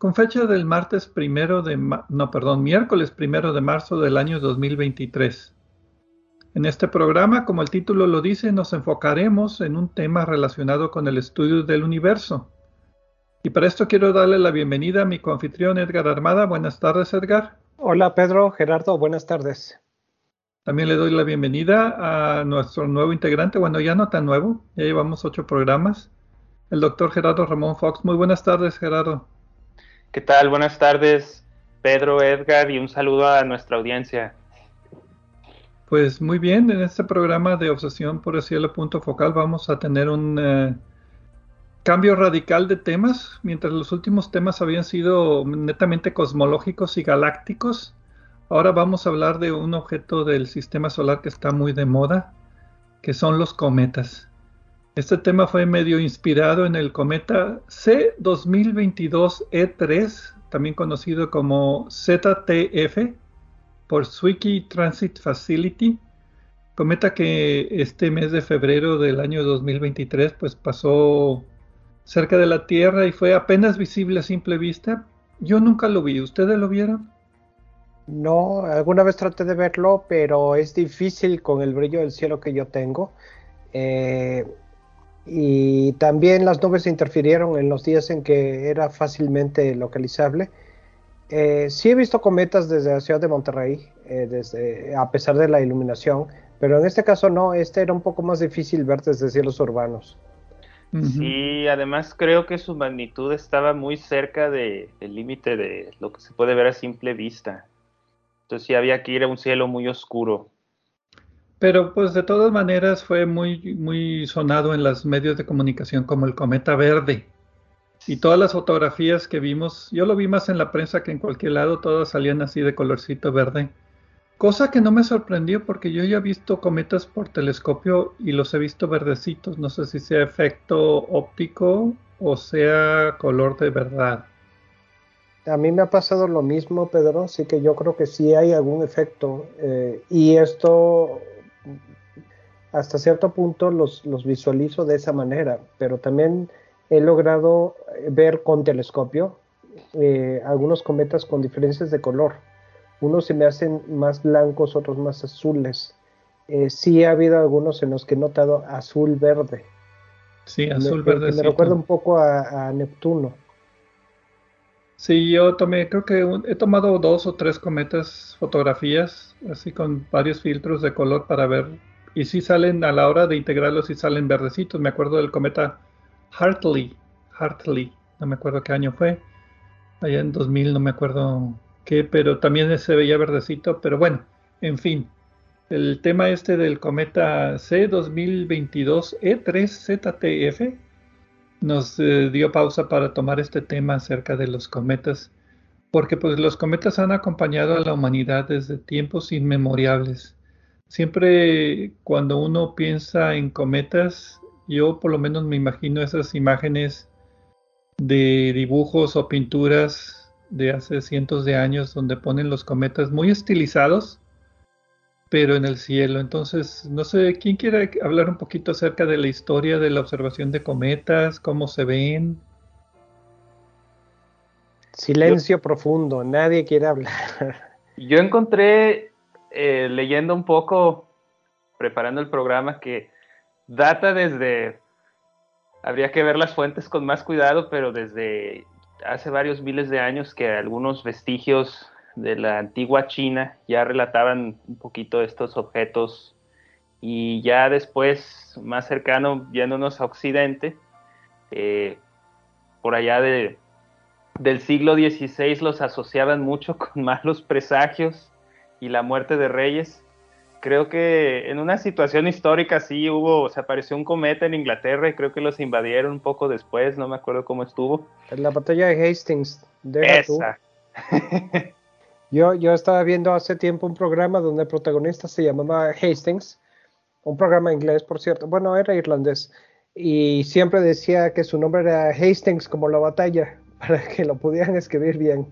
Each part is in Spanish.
con fecha del martes primero de no, perdón, miércoles primero de marzo del año 2023. En este programa, como el título lo dice, nos enfocaremos en un tema relacionado con el estudio del universo. Y para esto quiero darle la bienvenida a mi coanfitrión Edgar Armada. Buenas tardes, Edgar. Hola, Pedro, Gerardo, buenas tardes. También le doy la bienvenida a nuestro nuevo integrante, bueno, ya no tan nuevo, ya llevamos ocho programas, el doctor Gerardo Ramón Fox. Muy buenas tardes, Gerardo. ¿Qué tal? Buenas tardes, Pedro, Edgar, y un saludo a nuestra audiencia. Pues muy bien, en este programa de Obsesión por el Cielo Punto Focal vamos a tener un eh, cambio radical de temas. Mientras los últimos temas habían sido netamente cosmológicos y galácticos, ahora vamos a hablar de un objeto del sistema solar que está muy de moda, que son los cometas. Este tema fue medio inspirado en el cometa C2022E3, también conocido como ZTF por Zwicky Transit Facility, cometa que este mes de febrero del año 2023 pues pasó cerca de la Tierra y fue apenas visible a simple vista. Yo nunca lo vi, ¿ustedes lo vieron? No, alguna vez traté de verlo, pero es difícil con el brillo del cielo que yo tengo. Eh, y también las nubes interfirieron en los días en que era fácilmente localizable. Eh, sí he visto cometas desde la ciudad de Monterrey, eh, desde, a pesar de la iluminación, pero en este caso no, este era un poco más difícil ver desde cielos urbanos. Sí, además creo que su magnitud estaba muy cerca del límite de lo que se puede ver a simple vista. Entonces sí había que ir a un cielo muy oscuro. Pero pues de todas maneras fue muy, muy sonado en los medios de comunicación como el cometa verde. Y todas las fotografías que vimos, yo lo vi más en la prensa que en cualquier lado, todas salían así de colorcito verde. Cosa que no me sorprendió porque yo ya he visto cometas por telescopio y los he visto verdecitos. No sé si sea efecto óptico o sea color de verdad. A mí me ha pasado lo mismo, Pedro, así que yo creo que sí hay algún efecto. Eh, y esto hasta cierto punto los, visualizo de esa manera, pero también he logrado eh, ver con telescopio eh, algunos cometas con diferencias de color. Unos se me hacen más blancos, otros más azules. Eh, sí ha habido algunos en los que he notado azul verde. Sí, azul verde. Me recuerda un poco a, Neptuno. Sí, yo tomé, creo que he tomado dos o tres cometas, fotografías, así con varios filtros de color para ver y si salen a la hora de integrarlos, si salen verdecitos. Me acuerdo del cometa Hartley, Hartley, no me acuerdo qué año fue, allá en 2000, no me acuerdo qué, pero también se veía verdecito, pero bueno, en fin. El tema este del cometa C2022E3ZTF nos eh, dio pausa para tomar este tema acerca de los cometas, porque pues los cometas han acompañado a la humanidad desde tiempos inmemorables Siempre cuando uno piensa en cometas, yo por lo menos me imagino esas imágenes de dibujos o pinturas de hace cientos de años donde ponen los cometas muy estilizados, pero en el cielo. Entonces, no sé, ¿quién quiere hablar un poquito acerca de la historia de la observación de cometas, cómo se ven? Silencio profundo, nadie quiere hablar. Yo encontré eh, leyendo un poco preparando el programa que data desde, habría que ver las fuentes con más cuidado, pero desde hace varios miles de años que algunos vestigios de la antigua China ya relataban un poquito estos objetos y ya después, más cercano, yéndonos a Occidente, eh, por allá de, del siglo XVI los asociaban mucho con malos presagios y la muerte de reyes. Creo que en una situación histórica sí hubo, se apareció un cometa en Inglaterra y creo que los invadieron un poco después, no me acuerdo cómo estuvo. En la batalla de Hastings. Esa. yo, yo estaba viendo hace tiempo un programa donde el protagonista se llamaba Hastings, un programa inglés, por cierto, bueno, era irlandés, y siempre decía que su nombre era Hastings como la batalla, para que lo pudieran escribir bien.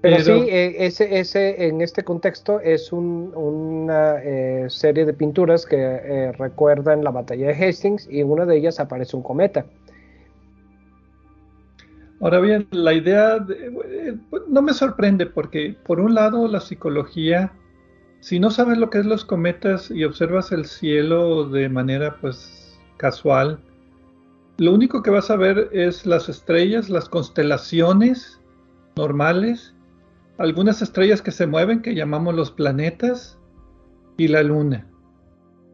Pero, sí, eh, ese, ese, en este contexto es una eh, serie de pinturas que eh, recuerdan la batalla de Hastings y en una de ellas aparece un cometa. Ahora bien, la idea no me sorprende porque por un lado la psicología, si no sabes lo que es los cometas y observas el cielo de manera pues casual, lo único que vas a ver es las estrellas, las constelaciones normales, algunas estrellas que se mueven que llamamos los planetas y la luna.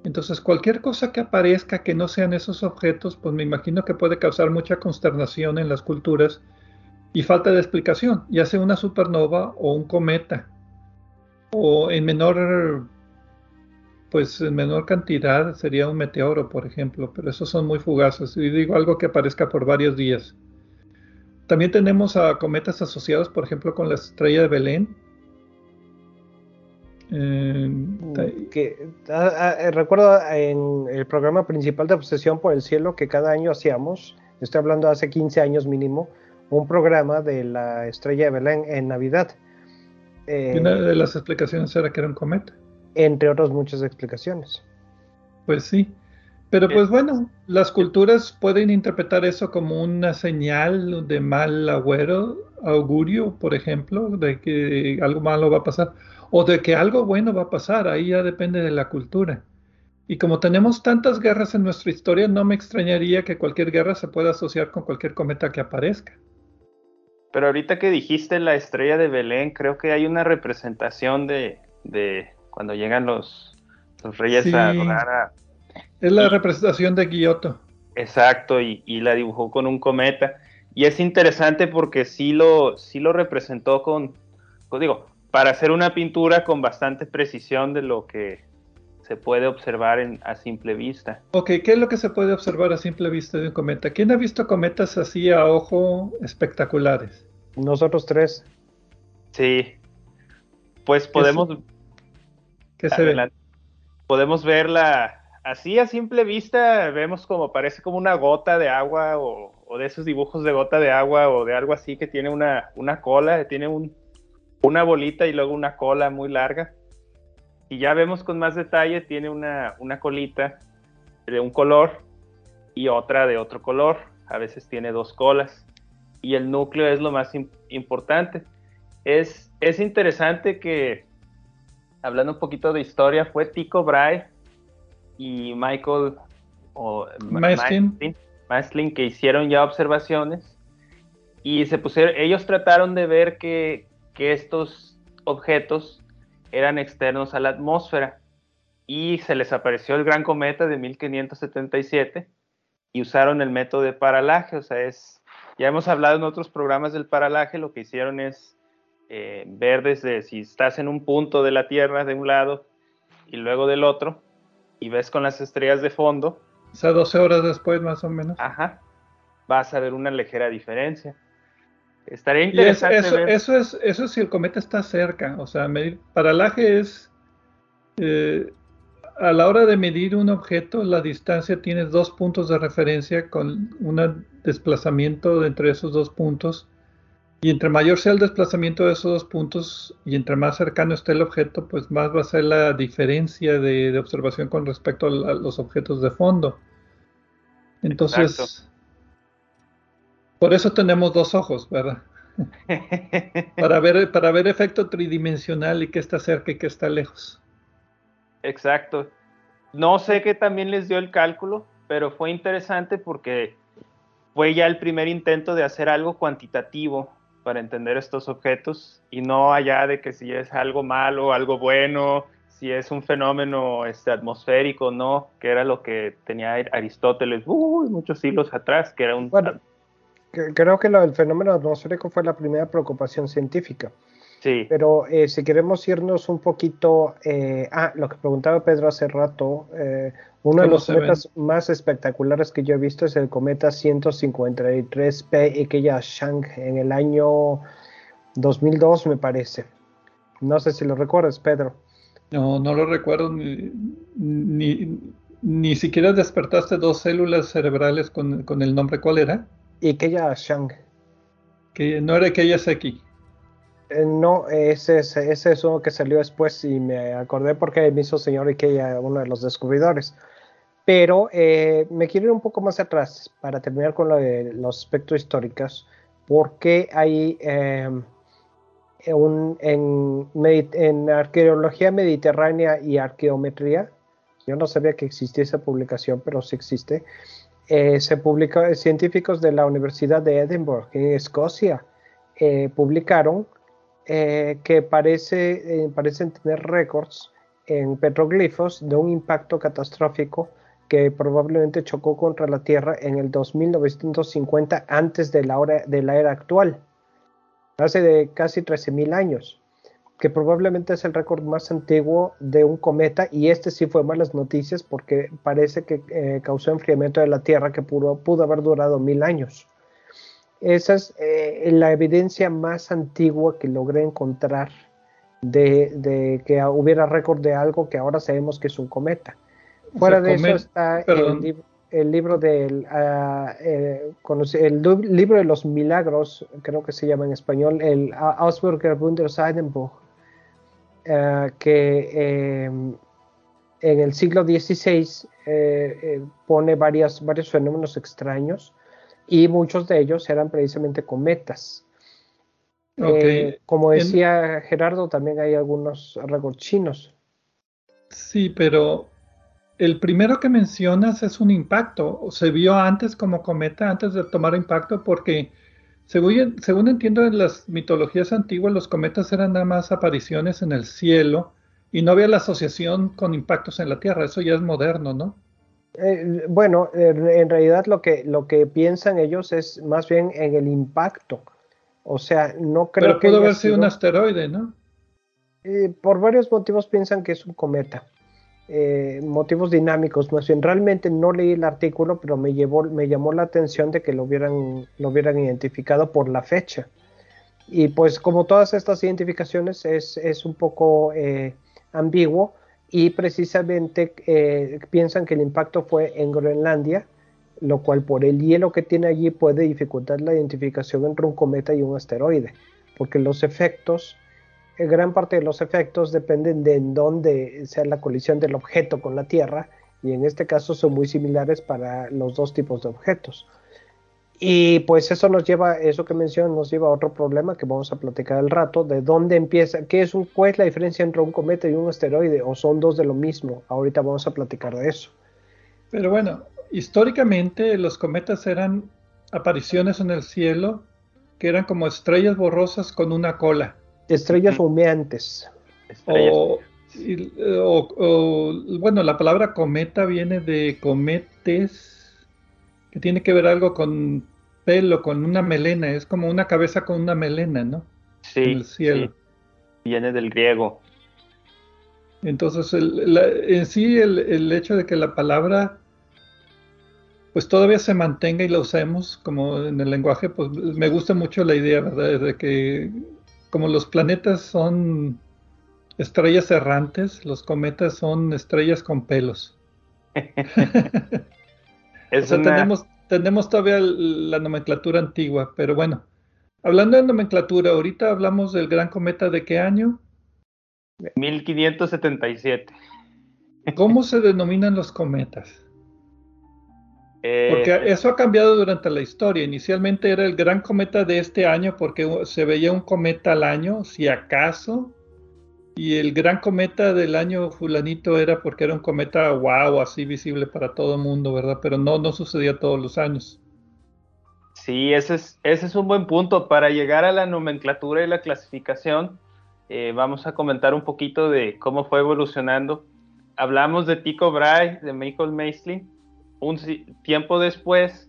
Entonces cualquier cosa que aparezca que no sean esos objetos, pues me imagino que puede causar mucha consternación en las culturas y falta de explicación, ya sea una supernova o un cometa, o en menor pues en menor cantidad sería un meteoro, por ejemplo, pero esos son muy fugaces. Y digo algo que aparezca por varios días. También tenemos a cometas asociados, por ejemplo, con la estrella de Belén. Mm, que, ah, ah, eh, recuerdo en el programa principal de Obsesión por el Cielo que cada año hacíamos, estoy hablando hace 15 años mínimo, un programa de la estrella de Belén en Navidad. una de las explicaciones era que era un cometa entre otras muchas explicaciones. Pues sí, pero pues bueno, las culturas pueden interpretar eso como una señal de mal agüero, augurio, por ejemplo, de que algo malo va a pasar, o de que algo bueno va a pasar, ahí ya depende de la cultura. Y como tenemos tantas guerras en nuestra historia, no me extrañaría que cualquier guerra se pueda asociar con cualquier cometa que aparezca. Pero ahorita que dijiste la estrella de Belén, creo que hay una representación de, de cuando llegan los, reyes a adorar Es la representación de Giotto. Exacto, y, la dibujó con un cometa. Y es interesante porque sí lo, sí lo representó con, pues digo, para hacer una pintura con bastante precisión de lo que se puede observar en, a simple vista. Ok, ¿qué es lo que se puede observar a simple vista de un cometa? ¿Quién ha visto cometas así a ojo espectaculares? Nosotros tres. Sí. Pues podemos, Podemos verla así a simple vista, vemos como parece como una gota de agua o, de esos dibujos de gota de agua o de algo así que tiene una, una cola, tiene un, una bolita y luego una cola muy larga. Y ya vemos con más detalle, tiene una, una colita de un color y otra de otro color. A veces tiene dos colas. Y el núcleo es lo más importante. Es, es interesante que hablando un poquito de historia, fue Tico Brahe y Michael o Maslin que hicieron ya observaciones y se pusieron, ellos trataron de ver que, que estos objetos eran externos a la atmósfera y se les apareció el gran cometa de 1577 y usaron el método de paralaje, o sea, es, ya hemos hablado en otros programas del paralaje, lo que hicieron es eh, ver desde si estás en un punto de la Tierra de un lado y luego del otro, y ves con las estrellas de fondo. O sea, 12 horas después más o menos. Ajá. Vas a ver una ligera diferencia. Estaría interesante. Eso, ver. eso, es, eso es si el cometa está cerca. O sea, medir, paralaje es. Eh, a la hora de medir un objeto, la distancia tiene dos puntos de referencia con un desplazamiento entre esos dos puntos y entre mayor sea el desplazamiento de esos dos puntos y entre más cercano esté el objeto, pues más va a ser la diferencia de, observación con respecto a, los objetos de fondo. Entonces, por eso tenemos dos ojos, ¿verdad? para, ver, para ver efecto tridimensional y qué está cerca y qué está lejos. Exacto. No sé qué también les dio el cálculo, pero fue interesante porque fue ya el primer intento de hacer algo cuantitativo para entender estos objetos y no allá de que si es algo malo, algo bueno, si es un fenómeno este, atmosférico, no, que era lo que tenía Aristóteles muchos siglos atrás, que era un... Bueno, creo que lo del fenómeno atmosférico fue la primera preocupación científica. Sí. Pero eh, si queremos irnos un poquito, eh, ah, lo que preguntaba Pedro hace rato, eh, uno de los cometas más espectaculares que yo he visto es el cometa 153P Ikeya Shang en el año 2002, me parece. No sé si lo recuerdas, Pedro. No, no lo recuerdo. Ni, ni, siquiera despertaste dos células cerebrales con, el nombre. ¿Cuál era? Ikeya Shang. Que no era Ikeya Seki. Eh, no, ese, ese, es uno que salió después y me acordé porque me hizo señor Ikeya uno de los descubridores. Pero eh, me quiero ir un poco más atrás para terminar con lo de los aspectos históricos, porque hay eh, en, arqueología mediterránea y arqueometría, yo no sabía que existía esa publicación, pero sí existe, eh, se publicó, científicos de la Universidad de Edinburgh, en Escocia, publicaron que parece, parecen tener récords en petroglifos de un impacto catastrófico que probablemente chocó contra la Tierra en el 2950 antes de la, hora, de la era actual, hace de casi 13.000 años, que probablemente es el récord más antiguo de un cometa y este sí fue malas noticias porque parece que eh, causó enfriamiento de la Tierra que pudo, pudo haber durado mil años. Esa es eh, la evidencia más antigua que logré encontrar de, de que hubiera récord de algo que ahora sabemos que es un cometa. Fuera de eso está el, libro del eh, el, libro de los milagros, creo que se llama en español, el Ausburger Wunderseidenbuch, uh, que en el siglo XVI eh, eh, pone varias, varios fenómenos extraños y muchos de ellos eran precisamente cometas. como decía Gerardo, también hay algunos récords chinos. Sí, pero el primero que mencionas es un impacto. Se vio antes como cometa, antes de tomar impacto, porque según, según entiendo en las mitologías antiguas, los cometas eran nada más apariciones en el cielo y no había la asociación con impactos en la Tierra. Eso ya es moderno, ¿no? Eh, bueno, en realidad lo que, lo que piensan ellos es más bien en el impacto. O sea, no creo que. Pero pudo haber sido un asteroide, ¿no? Eh, por varios motivos piensan que es un cometa. Eh, motivos dinámicos, más bien realmente no leí el artículo, pero me, llevó, me llamó la atención de que lo hubieran, lo hubieran identificado por la fecha. Y pues como todas estas identificaciones es, un poco eh, ambiguo y precisamente eh, piensan que el impacto fue en Groenlandia, lo cual por el hielo que tiene allí puede dificultar la identificación entre un cometa y un asteroide, porque los efectos gran parte de los efectos dependen de en dónde sea la colisión del objeto con la Tierra y en este caso son muy similares para los dos tipos de objetos. Y pues eso nos lleva, eso que menciono, nos lleva a otro problema que vamos a platicar al rato, de dónde empieza, qué es un, cuál es la diferencia entre un cometa y un asteroide, o son dos de lo mismo. Ahorita vamos a platicar de eso. Pero bueno, históricamente los cometas eran apariciones en el cielo que eran como estrellas borrosas con una cola. Estrellas humeantes. O, bueno, la palabra cometa viene de cometes, que tiene que ver algo con pelo, con una melena, es como una cabeza con una melena, ¿no? Sí, Sí. Viene del griego. Entonces, en sí, el, hecho de que la palabra pues todavía se mantenga y la usemos como en el lenguaje, pues me gusta mucho la idea, ¿verdad? De que como los planetas son estrellas errantes, los cometas son estrellas con pelos. tenemos, todavía la nomenclatura antigua, pero bueno, hablando de nomenclatura, ahorita hablamos del gran cometa de qué año? 1577. ¿Cómo se denominan los cometas? Porque eh, eso ha cambiado durante la historia. Inicialmente era el gran cometa de este año porque se veía un cometa al año, si acaso. Y el gran cometa del año fulanito era porque era un cometa wow, así visible para todo el mundo, ¿verdad? Pero no, no sucedía todos los años. Sí, ese es, ese es un buen punto. Para llegar a la nomenclatura y la clasificación, eh, vamos a comentar un poquito de cómo fue evolucionando. Hablamos de Tycho Brahe, de Michael Maislin. Un tiempo después,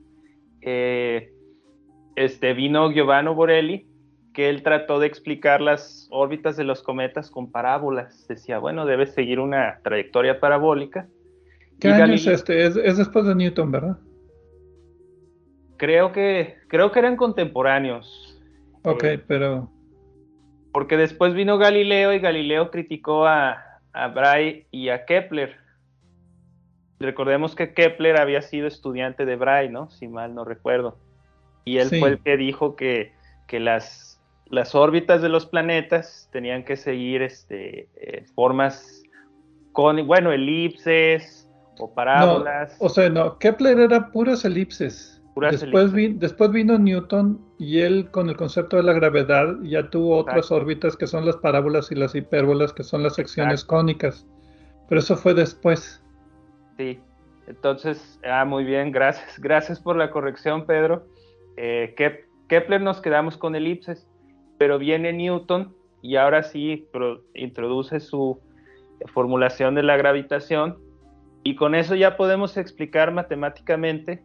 eh, este, vino Giovanni Borelli, que él trató de explicar las órbitas de los cometas con parábolas. Decía, bueno, debe seguir una trayectoria parabólica. ¿Qué año es este? Es, después de Newton, ¿verdad? Creo que, creo que eran contemporáneos. Ok, eh, pero... Porque después vino Galileo y Galileo criticó a, a y a Kepler. Recordemos que Kepler había sido estudiante de Brahe, ¿no? Si mal no recuerdo. Y él fue el que dijo que, que las las órbitas de los planetas tenían que seguir este, eh, formas con, bueno, elipses o parábolas. o sea, no, Kepler era puras elipses. después, después vino Newton y él con el concepto de la gravedad ya tuvo otras órbitas que son las parábolas y las hipérbolas, que son las secciones cónicas. Pero eso fue después. Sí, entonces, ah, muy bien, gracias. Gracias por la corrección, Pedro. Eh, Kepler nos quedamos con elipses pero viene Newton y ahora sí introduce su formulación de la gravitación y con eso ya podemos explicar matemáticamente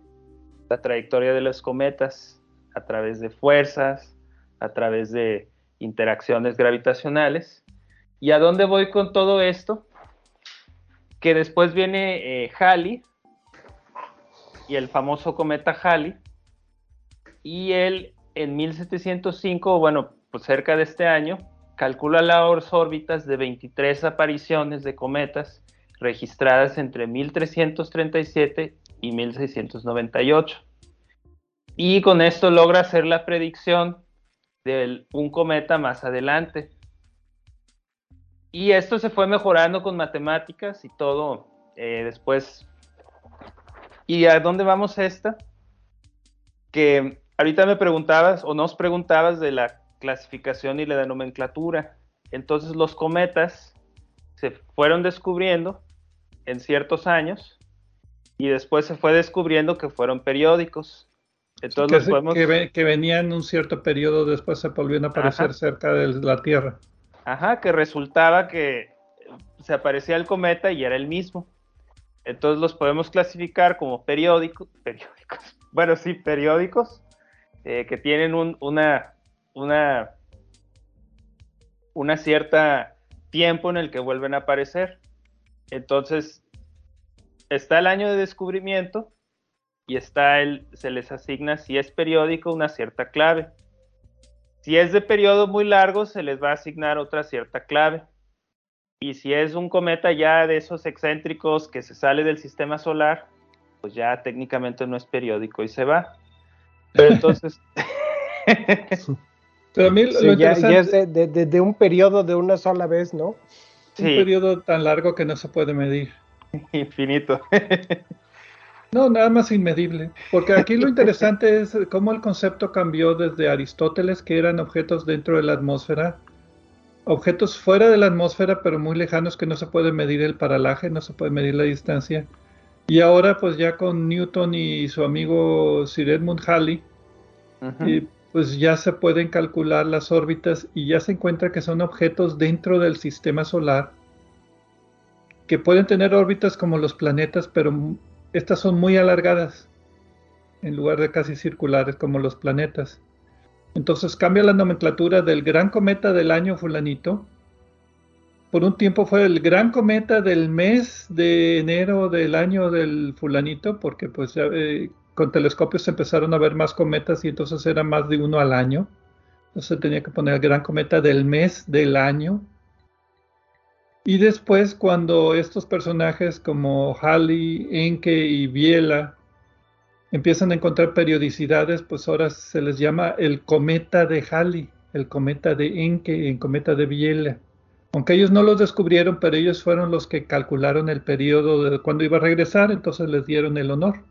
la trayectoria de los cometas a través de fuerzas, a través de interacciones gravitacionales. ¿Y a dónde voy con todo esto? Que después viene eh, Halley y el famoso cometa Halley y él en 1705, bueno, pues cerca de este año, calcula las órbitas de 23 apariciones de cometas registradas entre 1337 y 1698. Y con esto logra hacer la predicción de un cometa más adelante. Y esto se fue mejorando con matemáticas y todo eh, después. ¿Y a dónde vamos esta? Que ahorita me preguntabas o nos preguntabas de la clasificación y la nomenclatura. Entonces los cometas se fueron descubriendo en ciertos años y después se fue descubriendo que fueron periódicos. Entonces que, que, venían un cierto periodo, después se volvieron a aparecer cerca de la Tierra. Ajá, que resultaba que se aparecía el cometa y era el mismo. Entonces los podemos clasificar como periódicos, periódicos, bueno, sí, periódicos, eh, que tienen una una, una cierta tiempo en el que vuelven a aparecer. Entonces, está el año de descubrimiento y está el, se les asigna si es periódico una cierta clave. Si es de periodo muy largo, se les va a asignar otra cierta clave. Y si es un cometa ya de esos excéntricos que se sale del sistema solar, pues ya técnicamente no es periódico y se va. Pero entonces, Pero a mí lo ya, es de, un periodo de una sola vez, ¿no? Un periodo tan largo que no se puede medir. Infinito. no, nada más inmedible. Porque aquí lo interesante es cómo el concepto cambió desde Aristóteles, que eran objetos dentro de la atmósfera, objetos fuera de la atmósfera, pero muy lejanos que no se puede medir el paralaje, no se puede medir la distancia. Y ahora, pues ya con Newton y su amigo Sir Edmund Halley, pues ya se pueden calcular las órbitas y ya se encuentra que son objetos dentro del sistema solar que pueden tener órbitas como los planetas, pero estas son muy alargadas en lugar de casi circulares como los planetas. Entonces cambia la nomenclatura del gran cometa del año fulanito. Por un tiempo fue el gran cometa del mes de enero del año del fulanito, porque pues eh, con telescopios se empezaron a ver más cometas y entonces era más de uno al año. Entonces tenía que poner el gran cometa del mes del año. Y después cuando estos personajes como Halley, Enke y Biela empiezan a encontrar periodicidades, pues ahora se les llama el cometa de Halley, el cometa de Enke, el cometa de Biela. Aunque ellos no los descubrieron, pero ellos fueron los que calcularon el periodo de cuando iba a regresar, entonces les dieron el honor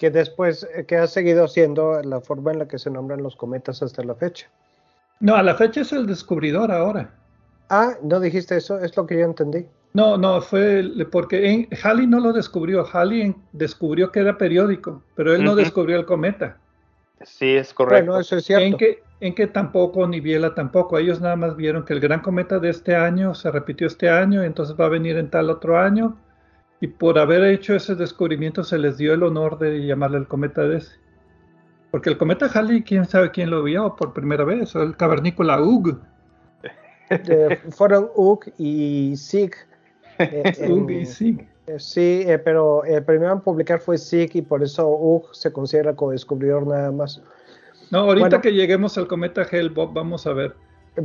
que después, eh, que ha seguido siendo la forma en la que se nombran los cometas hasta la fecha. No, a la fecha es el descubridor ahora. Ah, no dijiste eso, es lo que yo entendí. No, no, fue porque en, Halley no lo descubrió. Halley descubrió que era periódico, pero él no descubrió el cometa. Sí, es correcto. Bueno, eso es cierto. En que, en que tampoco, ni Biela tampoco. Ellos nada más vieron que el gran cometa de este año se repitió este año, entonces va a venir en tal otro año. Y por haber hecho ese descubrimiento se les dio el honor de llamarle el cometa de ese. Porque el cometa Halley, quién sabe quién lo vio por primera vez, el cavernícola Ugg. fueron Ugg y Sig. Eh, Ugg y Sig. Eh, sí, eh, pero el primero en publicar fue Sig y por eso Ugg se considera como descubridor nada más. No, ahorita que lleguemos al cometa Hale, vamos a ver.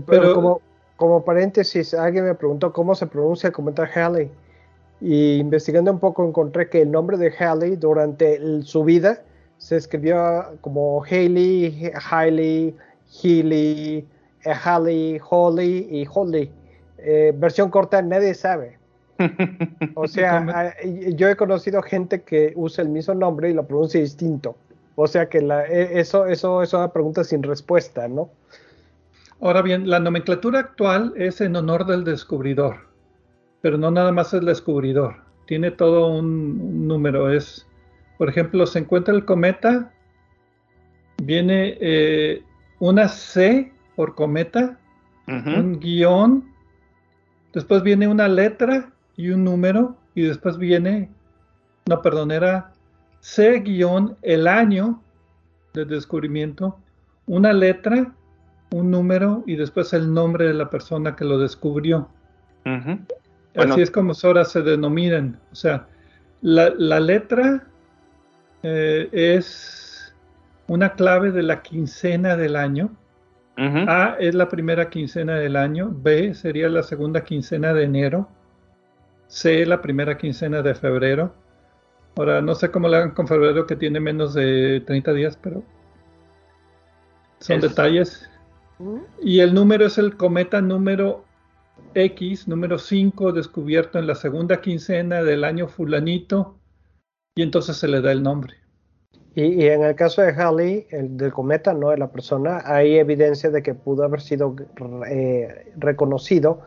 Pero, como, como, paréntesis, alguien me preguntó cómo se pronuncia el cometa Halley. Y investigando un poco encontré que el nombre de Halley durante su vida se escribió como Haley, Hailey, Healy, Halley, Holly y Holly. Eh, versión corta, nadie sabe. O sea, yo he conocido gente que usa el mismo nombre y lo pronuncia distinto. O sea que la, e, eso, eso es una pregunta sin respuesta, ¿no? Ahora bien, la nomenclatura actual es en honor del descubridor, pero no nada más el descubridor. Tiene todo un, número. Es, por ejemplo, se encuentra el cometa, viene eh, una C por cometa, un guion, después viene una letra y un número, y después viene, no, perdón, era C guion el año de descubrimiento, una letra, un número y después el nombre de la persona que lo descubrió. Así es como ahora se denominan. O sea, la, letra eh, es una clave de la quincena del año. A es la primera quincena del año, B sería la segunda quincena de enero, C la primera quincena de febrero. Ahora, no sé cómo le hagan con febrero que tiene menos de 30 días, pero son detalles. Y el número es el cometa número X, número 5, descubierto en la segunda quincena del año fulanito, y entonces se le da el nombre. Y, en el caso de Halley, el del cometa, no de la persona, hay evidencia de que pudo haber sido eh, reconocido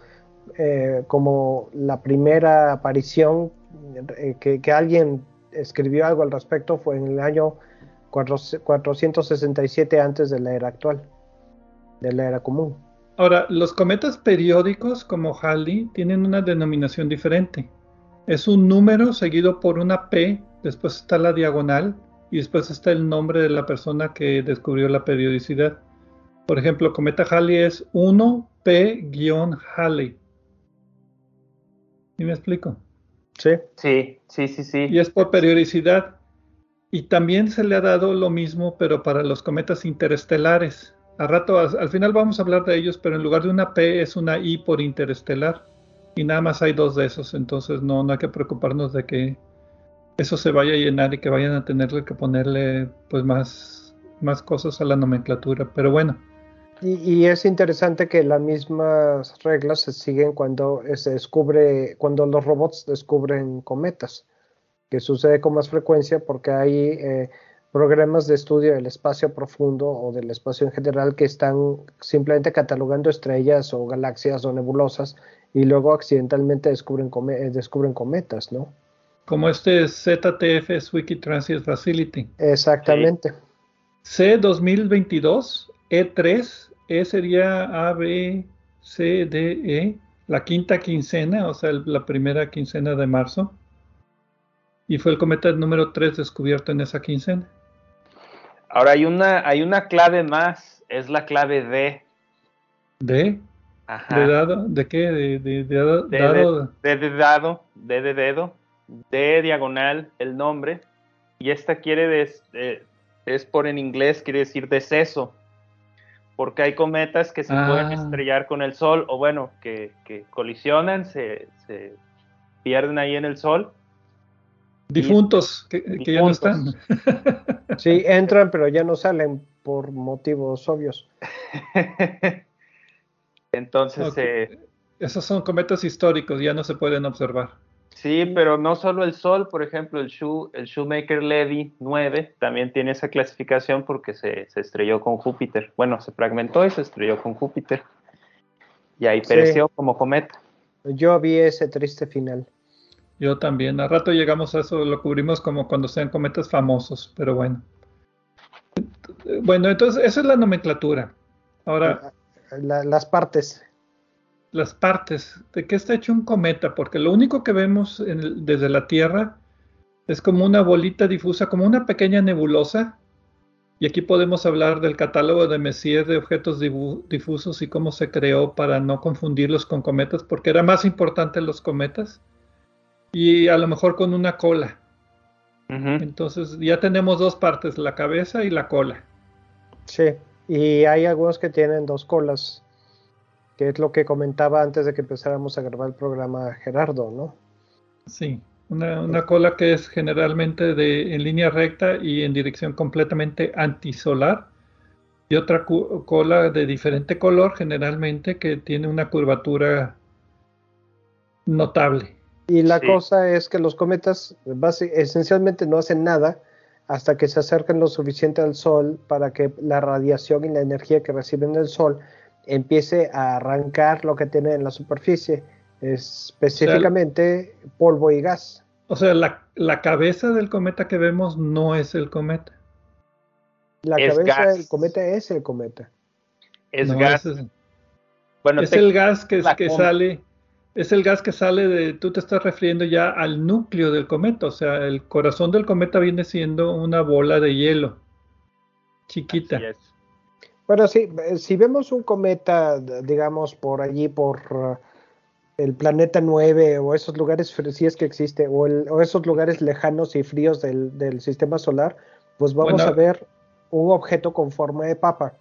eh, como la primera aparición eh, que, alguien escribió algo al respecto fue en el año 467 antes de la era actual, de la era común. Ahora, los cometas periódicos como Halley tienen una denominación diferente. Es un número seguido por una P, después está la diagonal, y después está el nombre de la persona que descubrió la periodicidad. Por ejemplo, cometa Halley es 1P-Halley. ¿Sí me explico? Sí. Sí, sí, sí, sí. Y es por periodicidad. Y también se le ha dado lo mismo, pero para los cometas interestelares. A rato, al final vamos a hablar de ellos, pero en lugar de una P es una I por interestelar. Y nada más hay dos de esos, entonces no, no hay que preocuparnos de que eso se vaya a llenar y que vayan a tenerle que ponerle pues más, más cosas a la nomenclatura. Pero bueno. Y, es interesante que las mismas reglas se siguen cuando se descubre, cuando los robots descubren cometas, que sucede con más frecuencia porque hay eh, programas de estudio del espacio profundo o del espacio en general que están simplemente catalogando estrellas o galaxias o nebulosas y luego accidentalmente descubren, descubren cometas, ¿no? como este ZTF es Wiki Transit Facility. Exactamente. C 2022, E3, E sería A, B, C, D, E, la quinta quincena, o sea, la primera quincena de marzo. Y fue el cometa número 3 descubierto en esa quincena. Ahora hay una, hay una clave más, es la clave D. ¿D? Ajá. ¿De dado? ¿De qué? ¿De, de, de dado? D de, de, dado, D de dedo de diagonal el nombre y esta quiere es por en inglés quiere decir deceso porque hay cometas que se pueden ah. estrellar con el sol o bueno que, colisionan se, pierden ahí en el sol difuntos que, ya no están sí entran pero ya no salen por motivos obvios entonces eh, esos son cometas históricos ya no se pueden observar Sí, pero no solo el Sol, por ejemplo, el, Shoe, el Shoemaker Levy 9 también tiene esa clasificación porque se, estrelló con Júpiter. Bueno, se fragmentó y se estrelló con Júpiter. y ahí pereció como cometa. Yo vi ese triste final. Yo también. A rato llegamos a eso, lo cubrimos como cuando sean cometas famosos, pero bueno. Bueno, entonces esa es la nomenclatura. Ahora. las partes. Las partes. ¿De qué está hecho un cometa? Porque lo único que vemos desde la Tierra es como una bolita difusa, como una pequeña nebulosa. Y aquí podemos hablar del catálogo de Messier de objetos difusos y cómo se creó para no confundirlos con cometas, porque era más importante los cometas. Y a lo mejor con una cola. Entonces ya tenemos dos partes, la cabeza y la cola. Sí, y hay algunos que tienen dos colas, que es lo que comentaba antes de que empezáramos a grabar el programa Gerardo, ¿no? Sí, una, cola que es generalmente de, en línea recta y en dirección completamente antisolar, y otra cola de diferente color, generalmente que tiene una curvatura notable. Y la cosa es que los cometas esencialmente no hacen nada hasta que se acerquen lo suficiente al Sol para que la radiación y la energía que reciben del Sol empiece a arrancar lo que tiene en la superficie, específicamente polvo y gas. O sea, la, cabeza del cometa que vemos no es el cometa. La cabeza del cometa es el cometa. Es gas. Es, bueno, es el gas que, que sale es el gas que sale de, tú te estás refiriendo ya al núcleo del cometa, o sea, el corazón del cometa viene siendo una bola de hielo, chiquita. Bueno, sí, si vemos un cometa, digamos, por allí, por uh, el planeta 9 o esos lugares, si es que existe, o, esos lugares lejanos y fríos del, sistema solar, pues vamos a ver un objeto con forma de papa,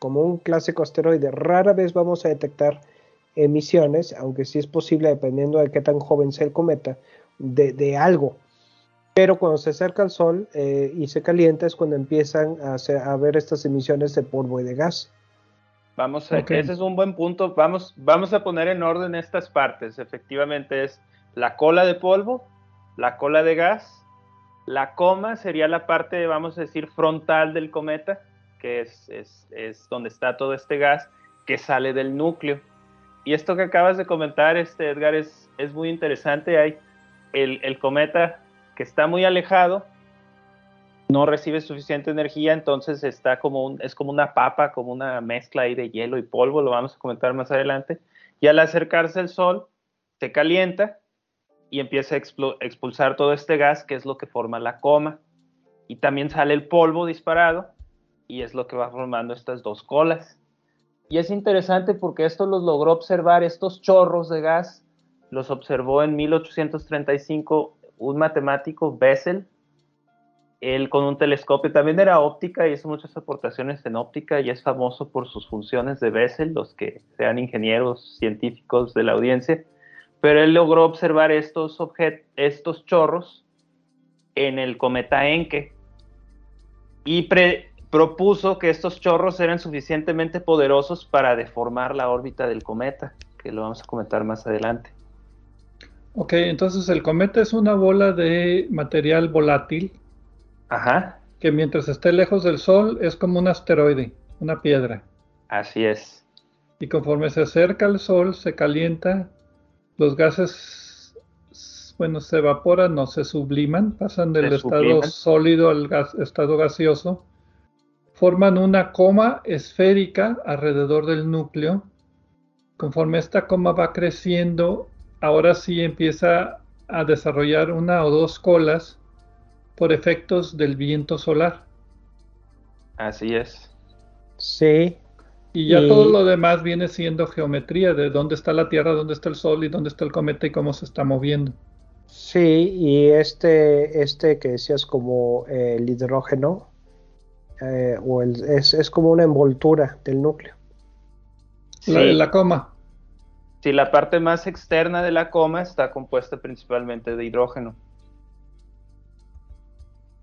como un clásico asteroide. Rara vez vamos a detectar emisiones, aunque sí es posible, dependiendo de qué tan joven sea el cometa, de, algo. Pero cuando se acerca al Sol eh, y se calienta es cuando empiezan a, a, ver estas emisiones de polvo y de gas. Vamos, a, ese es un buen punto. Vamos, vamos a poner en orden estas partes. Efectivamente es la cola de polvo, la cola de gas, la coma sería la parte, vamos a decir, frontal del cometa, que es, es, es donde está todo este gas que sale del núcleo. Y esto que acabas de comentar, este, Edgar, es, es muy interesante. Hay el, cometa que está muy alejado, no recibe suficiente energía, entonces está como un, es como una papa, como una mezcla ahí de hielo y polvo, lo vamos a comentar más adelante. Y al acercarse al Sol, se calienta y empieza a expulsar todo este gas, que es lo que forma la coma. Y también sale el polvo disparado, y es lo que va formando estas dos colas. Y es interesante porque esto los logró observar, estos chorros de gas, los observó en 1835 un matemático, Bessel, él con un telescopio, también era óptica y hizo muchas aportaciones en óptica y es famoso por sus funciones de Bessel, los que sean ingenieros científicos de la audiencia, pero él logró observar estos, estos chorros en el cometa Encke y pre propuso que estos chorros eran suficientemente poderosos para deformar la órbita del cometa, que lo vamos a comentar más adelante. Ok, entonces el cometa es una bola de material volátil. Ajá. Que mientras esté lejos del Sol es como un asteroide, una piedra. Así es. Y conforme se acerca al Sol, se calienta, los gases, bueno, se evaporan, no se subliman, pasan del estado sólido al estado gaseoso forman una coma esférica alrededor del núcleo. Conforme esta coma va creciendo, ahora sí empieza a desarrollar una o dos colas por efectos del viento solar. Así es. Sí. Y ya todo lo demás viene siendo geometría de dónde está la Tierra, dónde está el Sol y dónde está el cometa y cómo se está moviendo. Sí, y este, este que decías como el hidrógeno, eh, o es, como una envoltura del núcleo. La, coma. Sí, la parte más externa de la coma está compuesta principalmente de hidrógeno.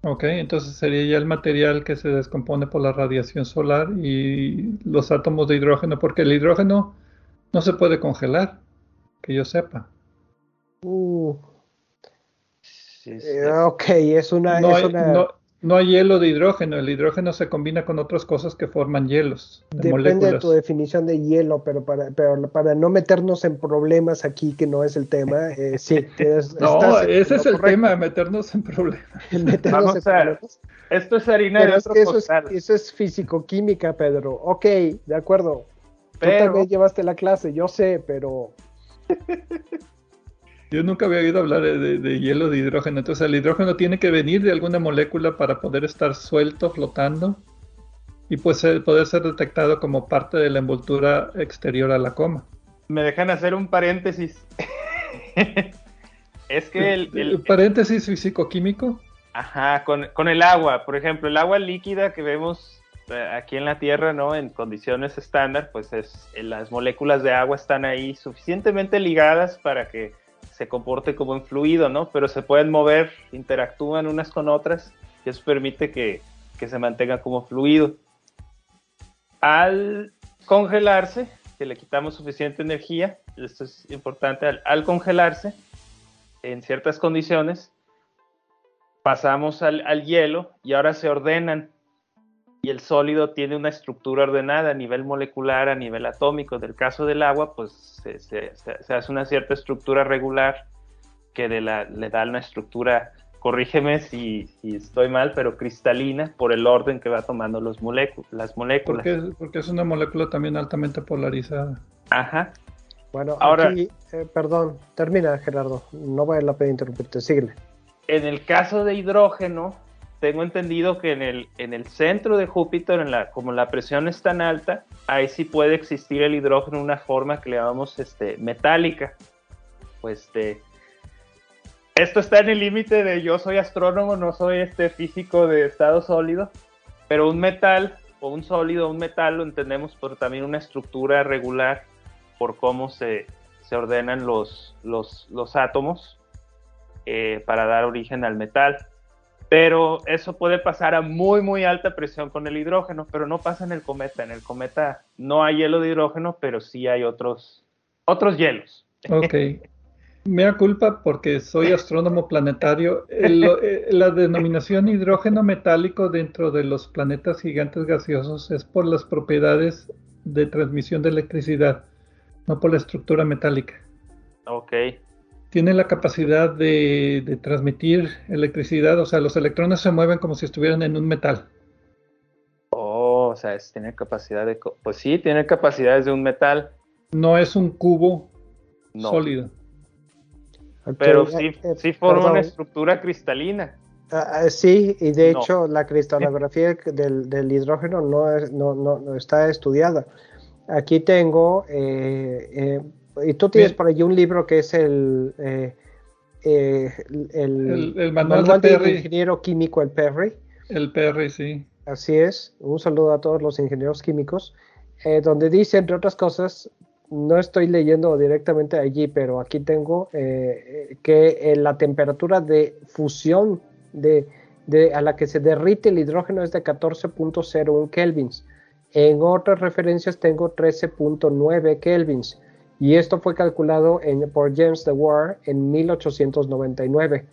Ok, entonces sería ya el material que se descompone por la radiación solar y los átomos de hidrógeno, porque el hidrógeno no se puede congelar, que yo sepa. Uh. Eh, ok, es una, no hay hielo de hidrógeno, el hidrógeno se combina con otras cosas que forman hielos. Depende de tu definición de hielo, pero para, pero para no meternos en problemas aquí, que no es el tema, eh, sí. no, ese es el tema, meternos en problemas. meternos en problemas. Esto es harina de otro eso, es, eso es físico-química, Pedro. Ok, de acuerdo. Pero... Tú también llevaste la clase, yo sé, pero... Yo nunca había oído hablar de, hielo de hidrógeno. Entonces, el hidrógeno tiene que venir de alguna molécula para poder estar suelto, flotando, y pues poder ser detectado como parte de la envoltura exterior a la coma. Me dejan hacer un paréntesis. es que el, el, paréntesis físico-químico. Ajá, con, con, el agua. Por ejemplo, el agua líquida que vemos eh, aquí en la Tierra, ¿no? En condiciones estándar, pues es las moléculas de agua están ahí suficientemente ligadas para que se comporte como un fluido, ¿no? Pero se pueden mover, interactúan unas con otras y eso permite que, se mantenga como fluido. Al congelarse, que le quitamos suficiente energía, esto es importante, al, congelarse, en ciertas condiciones, pasamos al, al hielo y ahora se ordenan y el sólido tiene una estructura ordenada a nivel molecular, a nivel atómico. Del caso del agua, pues se, hace una cierta estructura regular que le da una estructura, corrígeme si, estoy mal, pero cristalina por el orden que va tomando los las moléculas. Porque, porque es una molécula también altamente polarizada. Ajá. Bueno, ahora, aquí, eh, perdón, termina Gerardo, no voy a la pena interrumpirte, síguele. En el caso de hidrógeno, tengo entendido que en el, en el centro de Júpiter, en la, como la presión es tan alta, ahí sí puede existir el hidrógeno de una forma que le llamamos este, metálica. Pues este, esto está en el límite de yo soy astrónomo, no soy este físico de estado sólido, pero un metal o un sólido, un metal lo entendemos por también una estructura regular por cómo se, se ordenan los, los, los átomos eh, para dar origen al metal pero eso puede pasar a muy, muy alta presión con el hidrógeno, pero no pasa en el cometa. En el cometa no hay hielo de hidrógeno, pero sí hay otros, otros hielos. Ok. Me da culpa porque soy astrónomo planetario. Eh, la denominación hidrógeno metálico dentro de los planetas gigantes gaseosos es por las propiedades de transmisión de electricidad, no por la estructura metálica. Ok tiene la capacidad de, transmitir electricidad, o sea, los electrones se mueven como si estuvieran en un metal. Oh, o sea, tiene capacidad de... Pues sí, tiene capacidades de un metal. No es un cubo sólido. Pero sí, eh, sí forma una estructura cristalina. Ah, ah, sí, y de hecho la cristalografía del, hidrógeno no, no, no, está estudiada. Aquí tengo eh, eh, y tú tienes por allí un libro que es el, eh, eh, el, manual, del ingeniero químico, el Perry. El Perry, sí. Así es. Un saludo a todos los ingenieros químicos, eh, donde dice, entre otras cosas, no estoy leyendo directamente allí, pero aquí tengo que la temperatura de fusión de, de, a la que se derrite el hidrógeno es de 14.01 kelvins. En otras referencias tengo 13.9 kelvins y esto fue calculado por James Dewar en 1899.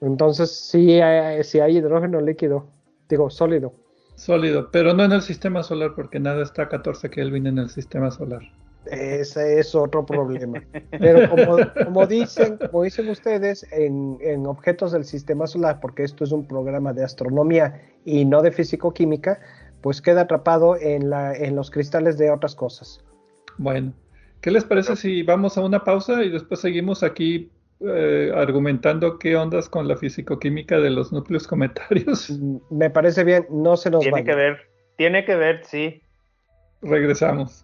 Entonces sí hay, hay hidrógeno líquido, digo sólido. Sólido, pero no en el sistema solar porque nada está a 14 Kelvin en el sistema solar. Ese es otro problema. Pero como, dicen, como dicen ustedes, en, en, objetos del sistema solar, porque esto es un programa de astronomía y no de físico-química, pues queda atrapado en, la, en los cristales de otras cosas. Bueno, ¿qué les parece si vamos a una pausa y después seguimos aquí eh, argumentando qué ondas con la fisicoquímica de los núcleos cometarios? Me parece bien, no se nos Tiene que ver, tiene que ver, sí. Regresamos.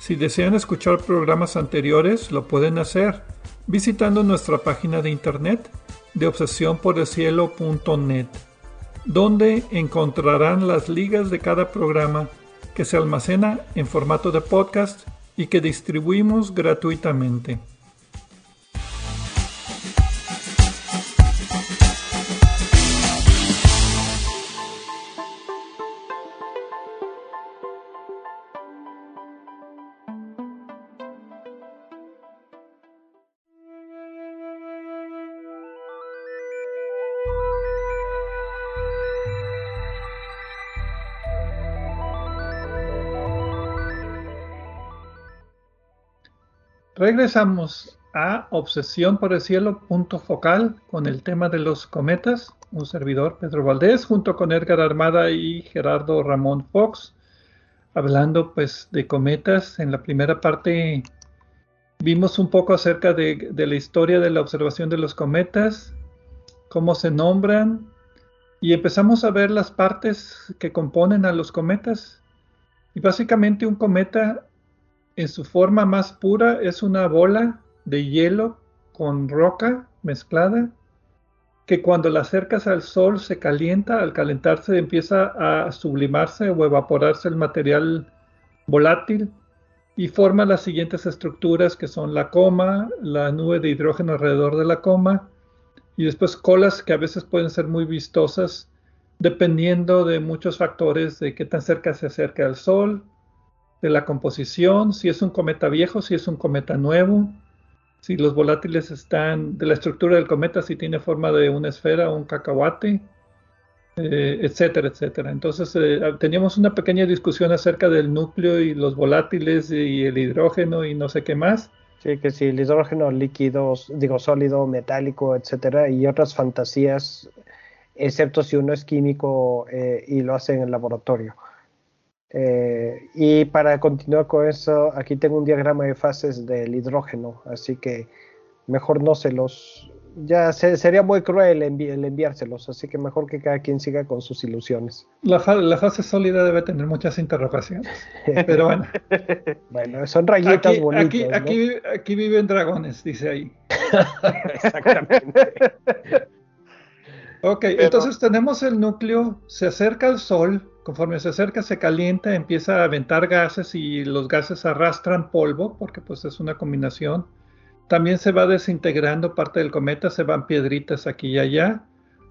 Si desean escuchar programas anteriores, lo pueden hacer visitando nuestra página de internet de obsesiónporelcielo.net, donde encontrarán las ligas de cada programa que se almacena en formato de podcast y que distribuimos gratuitamente. Regresamos a Obsesión por el Cielo, punto focal, con el tema de los cometas. Un servidor, Pedro Valdés, junto con Edgar Armada y Gerardo Ramón Fox, hablando pues de cometas. En la primera parte vimos un poco acerca de, de la historia de la observación de los cometas, cómo se nombran, y empezamos a ver las partes que componen a los cometas. Y básicamente un cometa en su forma más pura es una bola de hielo con roca mezclada que cuando la acercas al sol se calienta, al calentarse empieza a sublimarse o evaporarse el material volátil y forma las siguientes estructuras que son la coma, la nube de hidrógeno alrededor de la coma y después colas que a veces pueden ser muy vistosas dependiendo de muchos factores de qué tan cerca se acerca al sol, de la composición, si es un cometa viejo, si es un cometa nuevo, si los volátiles están, de la estructura del cometa, si tiene forma de una esfera o un cacahuate, eh, etcétera, etcétera. Entonces eh, teníamos una pequeña discusión acerca del núcleo y los volátiles y el hidrógeno y no sé qué más. Sí, que si el hidrógeno líquido, digo sólido, metálico, etcétera, y otras fantasías, excepto si uno es químico eh, y lo hace en el laboratorio. Eh, y para continuar con eso, aquí tengo un diagrama de fases del hidrógeno, así que mejor no se los... Ya sería muy cruel el enviárselos, así que mejor que cada quien siga con sus ilusiones. La, fase sólida debe tener muchas interrogaciones, pero bueno. bueno, son rayitas aquí, bonitas. Aquí, aquí, aquí viven dragones, dice ahí. Exactamente. ok, entonces tenemos el núcleo, se acerca al Sol, conforme se acerca se calienta, empieza a aventar gases y los gases arrastran polvo, porque pues es una combinación. También se va desintegrando parte del cometa, se van piedritas aquí y allá.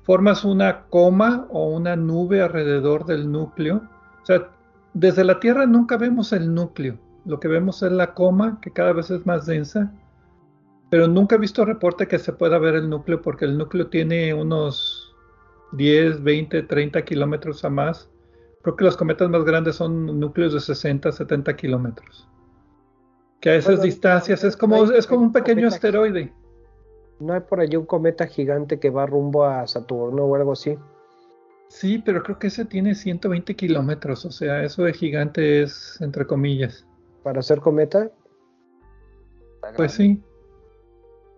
Formas una coma o una nube alrededor del núcleo. O sea, desde la Tierra nunca vemos el núcleo. Lo que vemos es la coma, que cada vez es más densa. Pero nunca he visto reporte que se pueda ver el núcleo, porque el núcleo tiene unos 10, 20, 30 kilómetros a más Creo que los cometas más grandes son núcleos de 60, 70 kilómetros. Que a esas distancias es como, es como un pequeño asteroide. ¿No hay por allí un cometa gigante que va rumbo a Saturno o algo así? Sí, pero creo que ese tiene 120 kilómetros, o sea, eso de gigante es entre comillas. ¿Para ser cometa? Pues sí.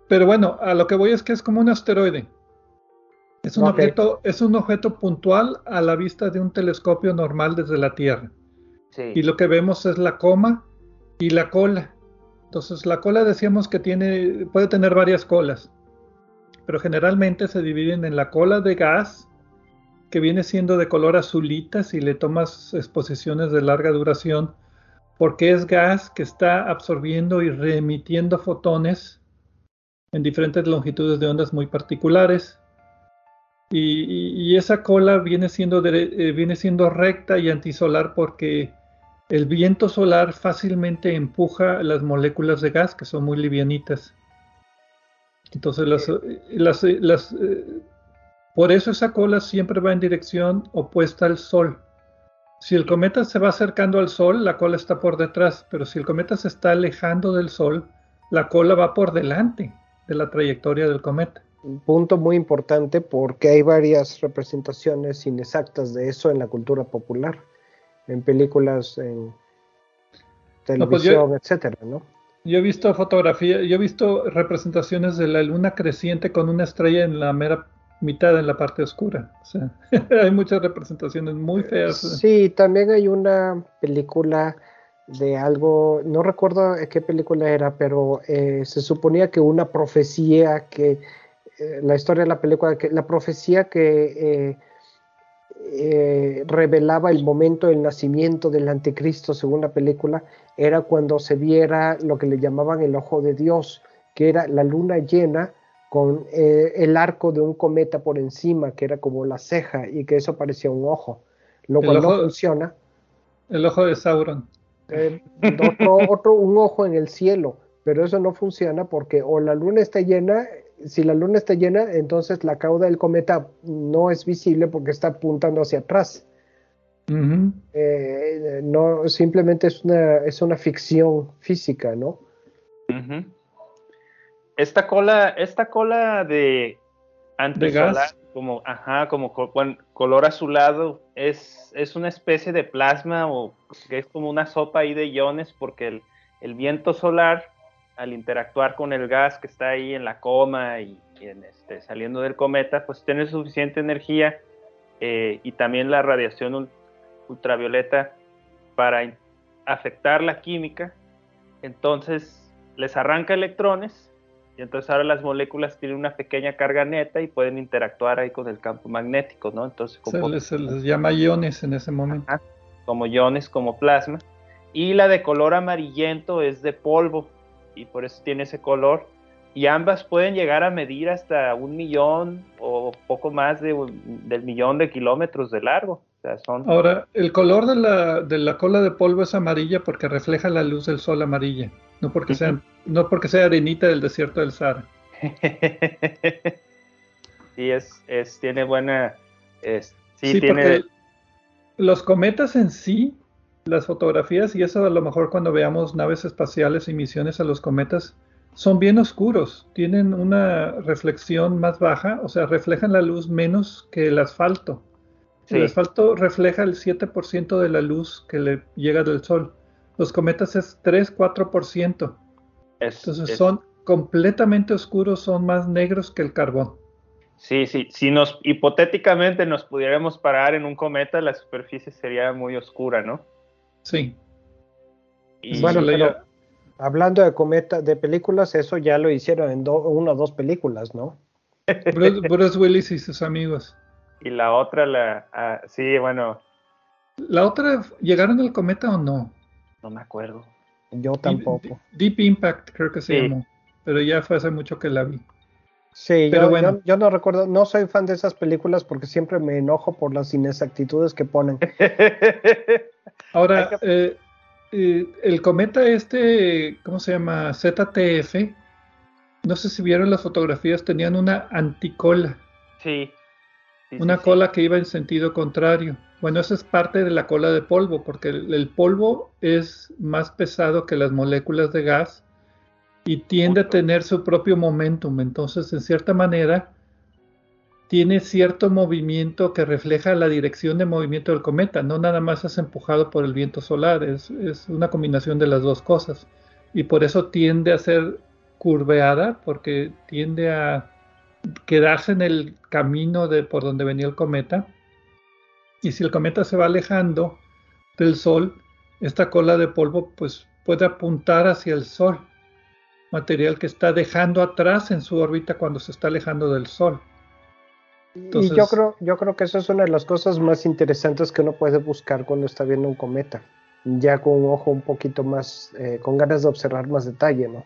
Pero bueno, a lo que voy es que es como un asteroide. Es un, objeto, es un objeto puntual a la vista de un telescopio normal desde la Tierra. Y lo que vemos es la coma y la cola. Entonces la cola decíamos que tiene, puede tener varias colas, pero generalmente se dividen en la cola de gas, que viene siendo de color azulita si le tomas exposiciones de larga duración, porque es gas que está absorbiendo y remitiendo fotones en diferentes longitudes de ondas muy particulares. Y, esa cola viene siendo, eh, viene siendo recta y antisolar porque el viento solar fácilmente empuja las moléculas de gas que son muy livianitas. Entonces, las, las, eh, por eso esa cola siempre va en dirección opuesta al Sol. Si el cometa se va acercando al Sol, la cola está por detrás, pero si el cometa se está alejando del Sol, la cola va por delante de la trayectoria del cometa. Un punto muy importante porque hay varias representaciones inexactas de eso en la cultura popular, en películas, en pues televisión, etcétera, ¿no? Yo he visto fotografía, yo he visto representaciones de la luna creciente con una estrella en la mera mitad en la parte oscura. O sea, hay muchas representaciones muy feas. Sí, también hay una película de algo, no recuerdo qué película era, pero eh, se suponía que una profecía que, la historia de la película, que la profecía que eh, revelaba el momento del nacimiento del anticristo, según la película, era cuando se viera lo que le llamaban el ojo de Dios, que era la luna llena con el arco de un cometa por encima, que era como la ceja, y que eso parecía un ojo. Lo cual no funciona. El ojo de Sauron. Eh, otro, un ojo en el cielo, pero eso no funciona porque o la luna está llena, si la luna está llena, entonces la cauda del cometa no es visible porque está apuntando hacia atrás. Eh, no, simplemente es una, es una ficción física, ¿no? Esta cola, esta cola de antisolar, como, ajá, como color azulado, es, es una especie de plasma o que es como una sopa ahí de iones porque el, viento solar al interactuar con el gas que está ahí en la coma y, este, saliendo del cometa, pues tiene suficiente energía eh, y también la radiación ultravioleta para afectar la química. Entonces les arranca electrones y entonces ahora las moléculas tienen una pequeña carga neta y pueden interactuar ahí con el campo magnético, ¿no? Entonces, como, se, les, llama iones en ese momento. como iones, como plasma. Y la de color amarillento es de polvo y por eso tiene ese color. Y ambas pueden llegar a medir hasta un millón o poco más de, del millón de kilómetros de largo. Ahora, el color de la, de la cola de polvo es amarilla porque refleja la luz del sol amarilla, no porque sea, no porque sea arenita del desierto del Sahara. sí, es, es, tiene buena... sí, tiene... Los cometas en sí, las fotografías, y eso a lo mejor cuando veamos naves espaciales y misiones a los cometas, son bien oscuros, tienen una reflexión más baja, o sea, reflejan la luz menos que el asfalto. El asfalto refleja el 7% de la luz que le llega del Sol. Los cometas es 3-4%. Entonces son completamente oscuros, son más negros que el carbón. Sí, sí. Si nos hipotéticamente nos pudiéramos parar en un cometa, la superficie sería muy oscura, ¿no? Sí. bueno, pero hablando de cometa, de películas, eso ya lo hicieron en una o dos películas, ¿no? Bruce Willis y sus amigos. Y la otra, la. Ah, sí, bueno. ¿La otra llegaron al cometa o no? No me acuerdo. Yo tampoco. Deep, Impact, creo que se llamó. Pero ya fue hace mucho que la vi. Sí, pero yo, bueno. Yo, no recuerdo, no soy fan de esas películas porque siempre me enojo por las inexactitudes que ponen. Ahora, eh, eh, el cometa este, ¿cómo se llama? ZTF. No sé si vieron las fotografías, tenían una anticola. Sí una cola que iba en sentido contrario. Bueno, eso es parte de la cola de polvo, porque el, polvo es más pesado que las moléculas de gas y tiende a tener su propio momentum. Entonces, en cierta manera, tiene cierto movimiento que refleja la dirección de movimiento del cometa. No nada más es empujado por el viento solar, es, es una combinación de las dos cosas. Y por eso tiende a ser curveada, porque tiende a quedarse en el camino de por donde venía el cometa. Y si el cometa se va alejando del Sol, esta cola de polvo pues puede apuntar hacia el Sol, material que está dejando atrás en su órbita cuando se está alejando del Sol. y yo creo, yo creo que eso es una de las cosas más interesantes que uno puede buscar cuando está viendo un cometa, ya con un ojo un poquito más, eh, con ganas de observar más detalle, ¿no?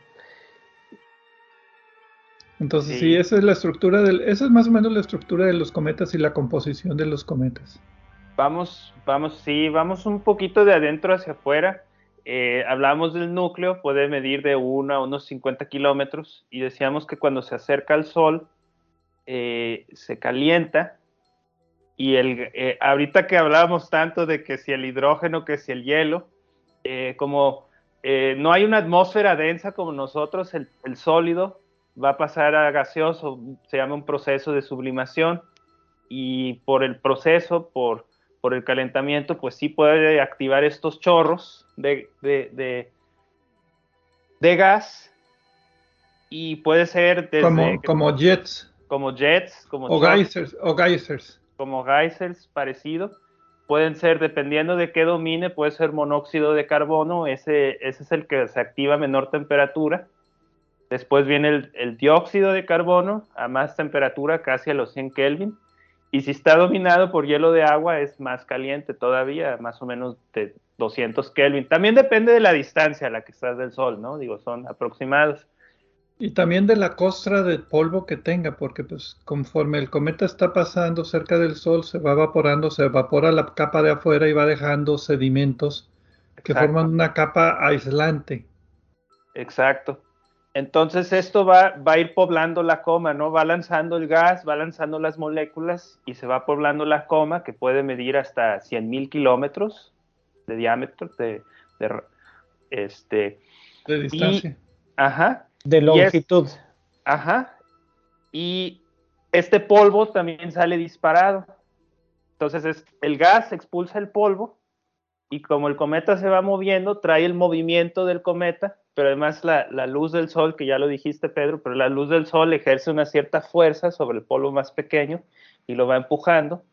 Entonces, sí. esa es la estructura del, esa es más o menos la estructura de los cometas y la composición de los cometas. Vamos, vamos, sí, vamos un poquito de adentro hacia afuera. Eh, hablamos del núcleo, puede medir de 1 a unos 50 kilómetros y decíamos que cuando se acerca al Sol eh, se calienta y el, eh, ahorita que hablábamos tanto de que si el hidrógeno, que si el hielo, como no hay una atmósfera densa como nosotros, el sólido va a pasar a gaseoso, se llama un proceso de sublimación y por el proceso, por, por el calentamiento, pues sí puede activar estos chorros de, de, de, gas y puede ser desde, como, como jets. Como jets, como o geysers, o geysers. Como geysers, parecido. Pueden ser, dependiendo de qué domine, puede ser monóxido de carbono, ese, ese es el que se activa a menor temperatura Después viene el, dióxido de carbono a más temperatura, casi a los 100 Kelvin. Y si está dominado por hielo de agua, es más caliente todavía, más o menos de 200 Kelvin. También depende de la distancia a la que estás del Sol, ¿no? Digo, son aproximados. Y también de la costra de polvo que tenga, porque pues conforme el cometa está pasando cerca del Sol, se va evaporando, se evapora la capa de afuera y va dejando sedimentos que forman una capa aislante. Exacto. Entonces esto va, va, a ir poblando la coma, ¿no? Va lanzando el gas, va lanzando las moléculas y se va poblando la coma que puede medir hasta 100.000 kilómetros de diámetro, de, este... De distancia. ajá. De longitud. ajá. Y este polvo también sale disparado. Entonces es, el gas expulsa el polvo y como el cometa se va moviendo, trae el movimiento del cometa pero además la, luz del sol, que ya lo dijiste Pedro, pero la luz del sol ejerce una cierta fuerza sobre el polvo más pequeño y lo va empujando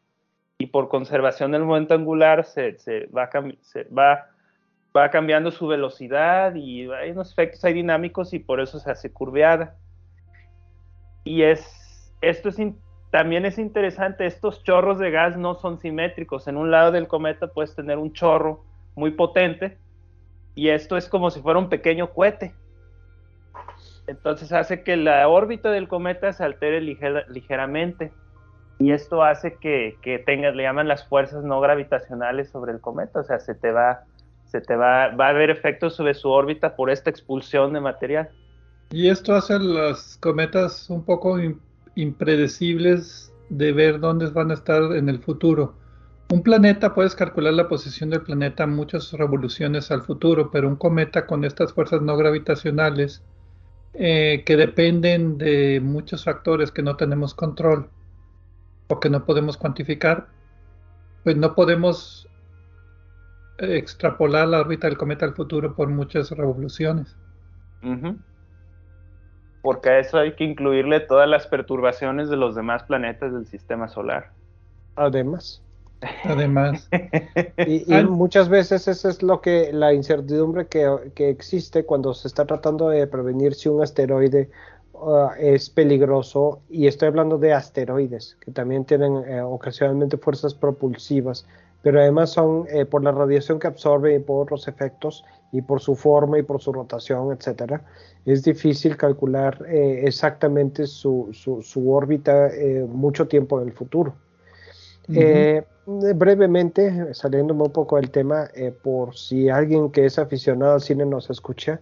y por conservación del momento angular se, va, va, va, cambiando su velocidad y hay unos efectos ahí dinámicos y por eso se hace curveada. Y es, esto es también es interesante, estos chorros de gas no son simétricos. En un lado del cometa puedes tener un chorro muy potente y esto es como si fuera un pequeño cohete. Entonces hace que la órbita del cometa se altere ligeramente y esto hace que, tengas, le llaman las fuerzas no gravitacionales sobre el cometa, o sea, se te va, se te va, va a haber efectos sobre su órbita por esta expulsión de material. Y esto hace a los cometas un poco impredecibles de ver dónde van a estar en el futuro. Un planeta puedes calcular la posición del planeta muchas revoluciones al futuro, pero un cometa con estas fuerzas no gravitacionales eh, que dependen de muchos factores que no tenemos control o que no podemos cuantificar, pues no podemos extrapolar la órbita del cometa al futuro por muchas revoluciones. Porque a eso hay que incluirle todas las perturbaciones de los demás planetas del sistema solar. Además. Además. y, muchas veces eso es lo que la incertidumbre que, existe cuando se está tratando de prevenir si un asteroide uh, es peligroso. Y estoy hablando de asteroides, que también tienen eh, ocasionalmente fuerzas propulsivas, pero además son eh, por la radiación que absorbe y por otros efectos y por su forma y por su rotación, etcétera. Es difícil calcular eh, exactamente su, su órbita mucho tiempo en el futuro. Eh, brevemente, saliéndome un poco del tema, eh, por si alguien que es aficionado al cine nos escucha,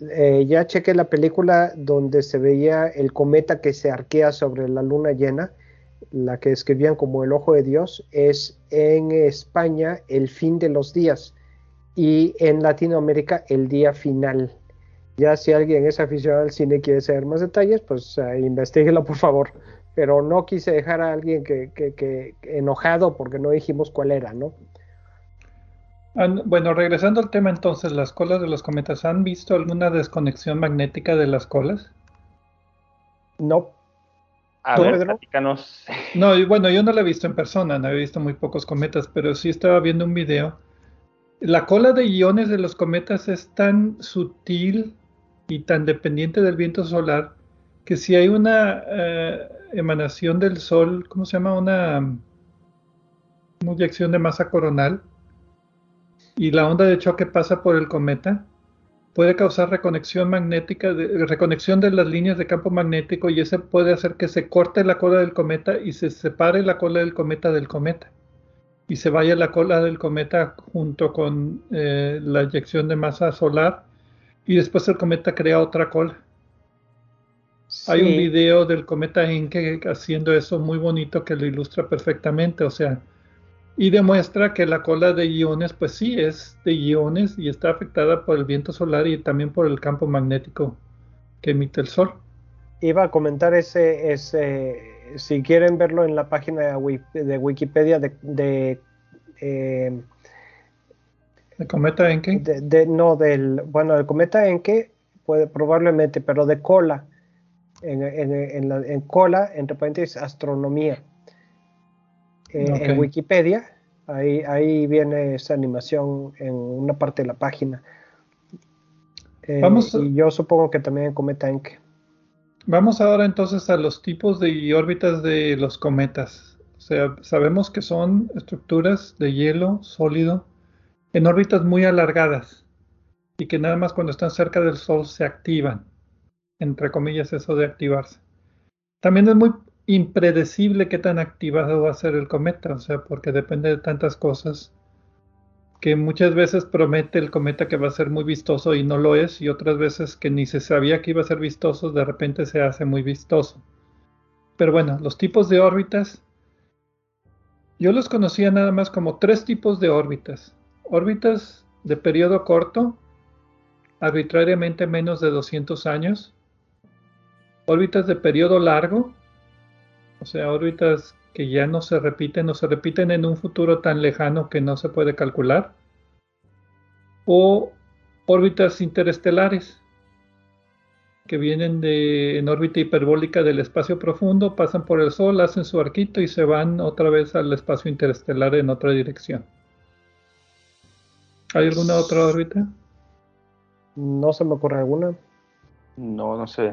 eh, ya chequé la película donde se veía el cometa que se arquea sobre la luna llena, la que escribían como el ojo de Dios, es en España el fin de los días y en Latinoamérica el día final. Ya si alguien es aficionado al cine y quiere saber más detalles, pues investiguelo por favor pero no quise dejar a alguien que, enojado porque no dijimos cuál era, ¿no? Bueno, regresando al tema entonces, las colas de los cometas, ¿han visto alguna desconexión magnética de las colas? No. A ver, No, y bueno, yo no la he visto en persona, no he visto muy pocos cometas, pero sí estaba viendo un video. La cola de iones de los cometas es tan sutil y tan dependiente del viento solar que si hay una eh, emanación del Sol, ¿cómo se llama? Una inyección de masa coronal y la onda de choque pasa por el cometa, puede causar reconexión magnética, de, reconexión de las líneas de campo magnético y ese puede hacer que se corte la cola del cometa y se separe la cola del cometa del cometa y se vaya la cola del cometa junto con eh, la inyección de masa solar y después el cometa crea otra cola. Hay un video del cometa Encke haciendo eso muy bonito que lo ilustra perfectamente, o sea, y demuestra que la cola de iones, pues sí, es de iones y está afectada por el viento solar y también por el campo magnético que emite el Sol. iba a comentar ese, ese, si quieren verlo en la página de, Wikipedia de, de, eh, cometa Enke. De, no, del, bueno, de cometa Enke puede probablemente, pero de cola, en, en, en, cola, entre paréntesis, astronomía. Eh, en Wikipedia, ahí, ahí viene esa animación en una parte de la página. Eh, Vamos Y yo supongo que también en Cometa Enke. Vamos ahora entonces a los tipos de órbitas de los cometas. O sea, sabemos que son estructuras de hielo sólido en órbitas muy alargadas y que nada más cuando están cerca del Sol se activan. Entre comillas, eso de activarse. También es muy impredecible qué tan activado va a ser el cometa, o sea, porque depende de tantas cosas que muchas veces promete el cometa que va a ser muy vistoso y no lo es, y otras veces que ni se sabía que iba a ser vistoso, de repente se hace muy vistoso. Pero bueno, los tipos de órbitas, yo los conocía nada más como tres tipos de órbitas. Órbitas de periodo corto, arbitrariamente menos de 200 años. Órbitas de periodo largo, o sea, órbitas que ya no se repiten o se repiten en un futuro tan lejano que no se puede calcular, o órbitas interestelares que vienen de, en órbita hiperbólica del espacio profundo, pasan por el Sol, hacen su arquito y se van otra vez al espacio interestelar en otra dirección. ¿Hay alguna otra órbita? No se me ocurre alguna. No, no sé.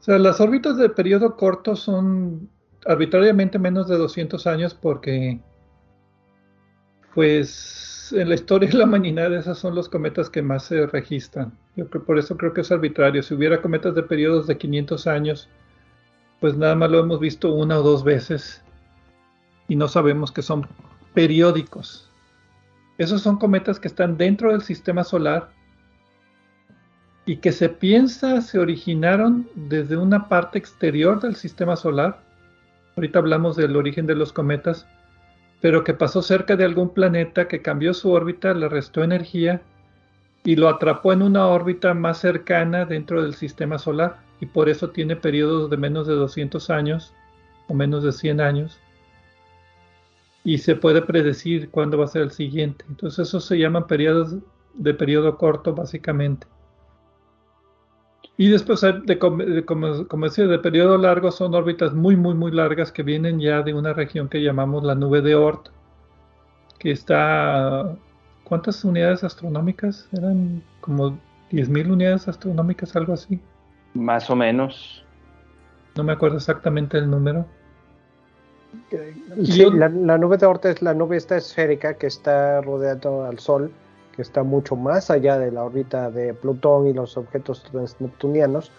O sea, las órbitas de periodo corto son arbitrariamente menos de 200 años porque, pues, en la historia de la humanidad esos son los cometas que más se registran. Yo creo, por eso creo que es arbitrario. Si hubiera cometas de periodos de 500 años, pues nada más lo hemos visto una o dos veces y no sabemos que son periódicos. Esos son cometas que están dentro del sistema solar y que se piensa se originaron desde una parte exterior del sistema solar ahorita hablamos del origen de los cometas, pero que pasó cerca de algún planeta que cambió su órbita, le restó energía y lo atrapó en una órbita más cercana dentro del sistema solar y por eso tiene periodos de menos de 200 años o menos de 100 años y se puede predecir cuándo va a ser el siguiente. Entonces eso se llaman periodos de periodo corto básicamente. Y después, de, como, decía, de periodo largo son órbitas muy, muy, muy largas que vienen ya de una región que llamamos la nube de Oort, que está... ¿Cuántas unidades astronómicas? Eran como 10.000 unidades astronómicas, algo así. Más o menos. No me acuerdo exactamente el número. Sí, la, la, nube de Oort es la nube esta esférica que está rodeando al Sol que está mucho más allá de la órbita de Plutón y los objetos transneptunianos,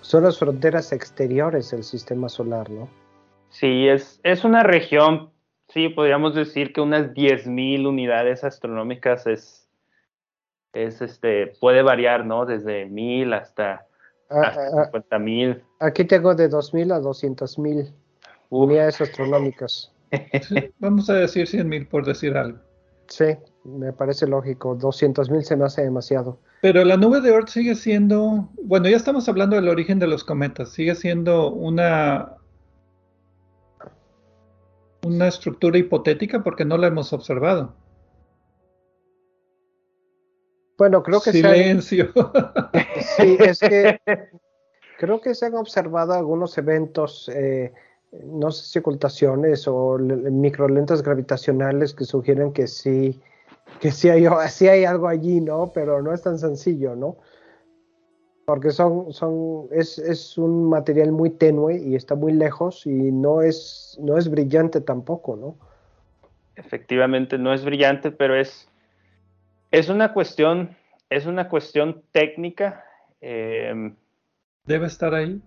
son las fronteras exteriores del sistema solar, ¿no? Sí, es, es una región, sí, podríamos decir que unas 10.000 unidades astronómicas es, es, este, puede variar, ¿no? Desde 1.000 hasta, ah, hasta 50.000. Ah, aquí tengo de 2.000 a 200.000 unidades astronómicas. vamos a decir 100.000 por decir algo. Sí, me parece lógico. 200 mil se me hace demasiado. Pero la nube de Oort sigue siendo, bueno, ya estamos hablando del origen de los cometas, sigue siendo una una estructura hipotética porque no la hemos observado. Bueno, creo que silencio. sí, es que creo que se han observado algunos eventos eh, no sé si ocultaciones o microlentes gravitacionales que sugieren que sí, que sí hay, hay algo allí, ¿no? Pero no es tan sencillo, ¿no? Porque son, son, es, es, un material muy tenue y está muy lejos y no es, no es brillante tampoco, ¿no? Efectivamente, no es brillante, pero es, es una cuestión, es una cuestión técnica. Em, Debe estar ahí.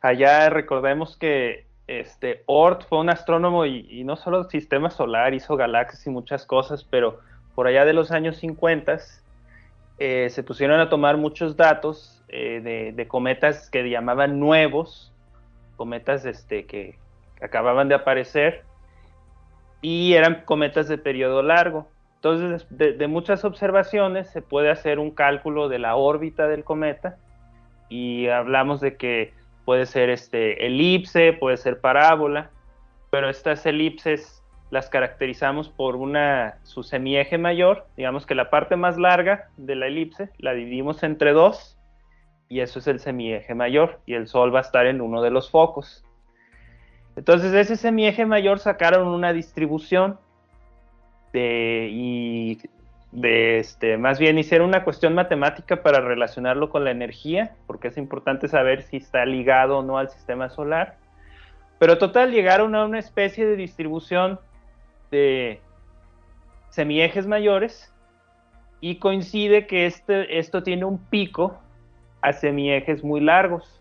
Allá recordemos que este, Oort fue un astrónomo y, no solo sistema solar, hizo galaxias y muchas cosas, pero por allá de los años 50 eh, se pusieron a tomar muchos datos eh, de, cometas que llamaban nuevos, cometas este, que acababan de aparecer, y eran cometas de periodo largo. Entonces, de, muchas observaciones se puede hacer un cálculo de la órbita del cometa y hablamos de que puede ser este, elipse, puede ser parábola, pero estas elipses las caracterizamos por una, su semieje mayor, digamos que la parte más larga de la elipse la dividimos entre dos y eso es el semieje mayor y el Sol va a estar en uno de los focos. Entonces de ese semieje mayor sacaron una distribución de, y de este, más bien hicieron una cuestión matemática para relacionarlo con la energía, porque es importante saber si está ligado o no al sistema solar. Pero total llegaron a una especie de distribución de semiejes mayores y coincide que este, esto tiene un pico a semiejes muy largos,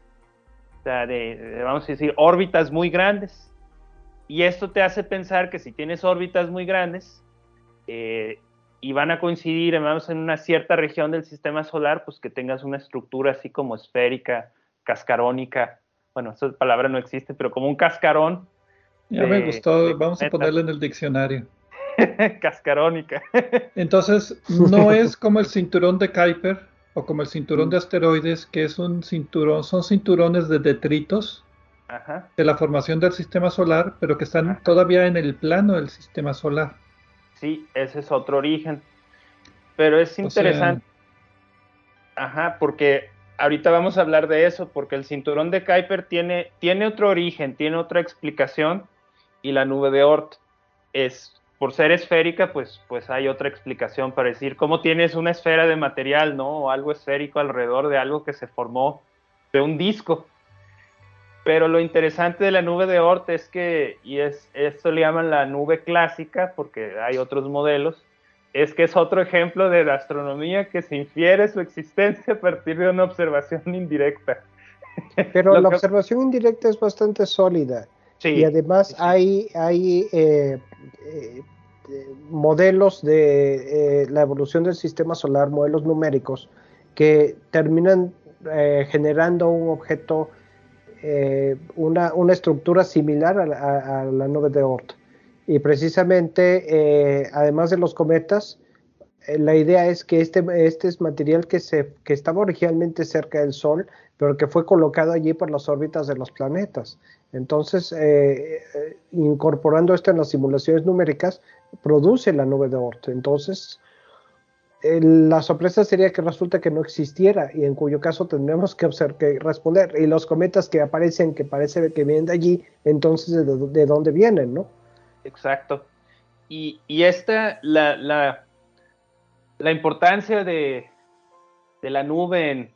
o sea, de, vamos a decir, órbitas muy grandes. Y esto te hace pensar que si tienes órbitas muy grandes, eh, y van a coincidir vamos, en una cierta región del sistema solar, pues que tengas una estructura así como esférica, cascarónica. Bueno, esa palabra no existe, pero como un cascarón. Ya me gustó, vamos a ponerle en el diccionario. cascarónica. Entonces, no es como el cinturón de Kuiper o como el cinturón de asteroides, que es un cinturón, son cinturones de detritos de la formación del sistema solar, pero que están todavía en el plano del sistema solar. Sí, ese es otro origen. Pero es interesante. Ajá, porque ahorita vamos a hablar de eso, porque el cinturón de Kuiper tiene, tiene otro origen, tiene otra explicación, y la nube de Oort es, por ser esférica, pues, pues hay otra explicación para decir cómo tienes una esfera de material, ¿no? O algo esférico alrededor de algo que se formó de un disco. Pero lo interesante de la nube de Oort es que, y es, esto le llaman la nube clásica, porque hay otros modelos, es que es otro ejemplo de la astronomía que se infiere su existencia a partir de una observación indirecta. Pero la observación indirecta es bastante sólida. Y además hay, hay eh, eh, modelos de eh, la evolución del sistema solar, modelos numéricos, que terminan generando un objeto una, una, estructura similar a, la nube de Oort. Y precisamente, además de los cometas, la idea es que este, este es material que, se, que estaba originalmente cerca del Sol, pero que fue colocado allí por las órbitas de los planetas. Entonces, incorporando esto en las simulaciones numéricas, produce la nube de Oort. Entonces, la sorpresa sería que resulta que no existiera y en cuyo caso tendremos que, responder. Y los cometas que aparecen, que parece que vienen de allí, entonces de, dónde vienen, ¿no? Exacto. Y, esta, la, la, la importancia de, de, la nube en,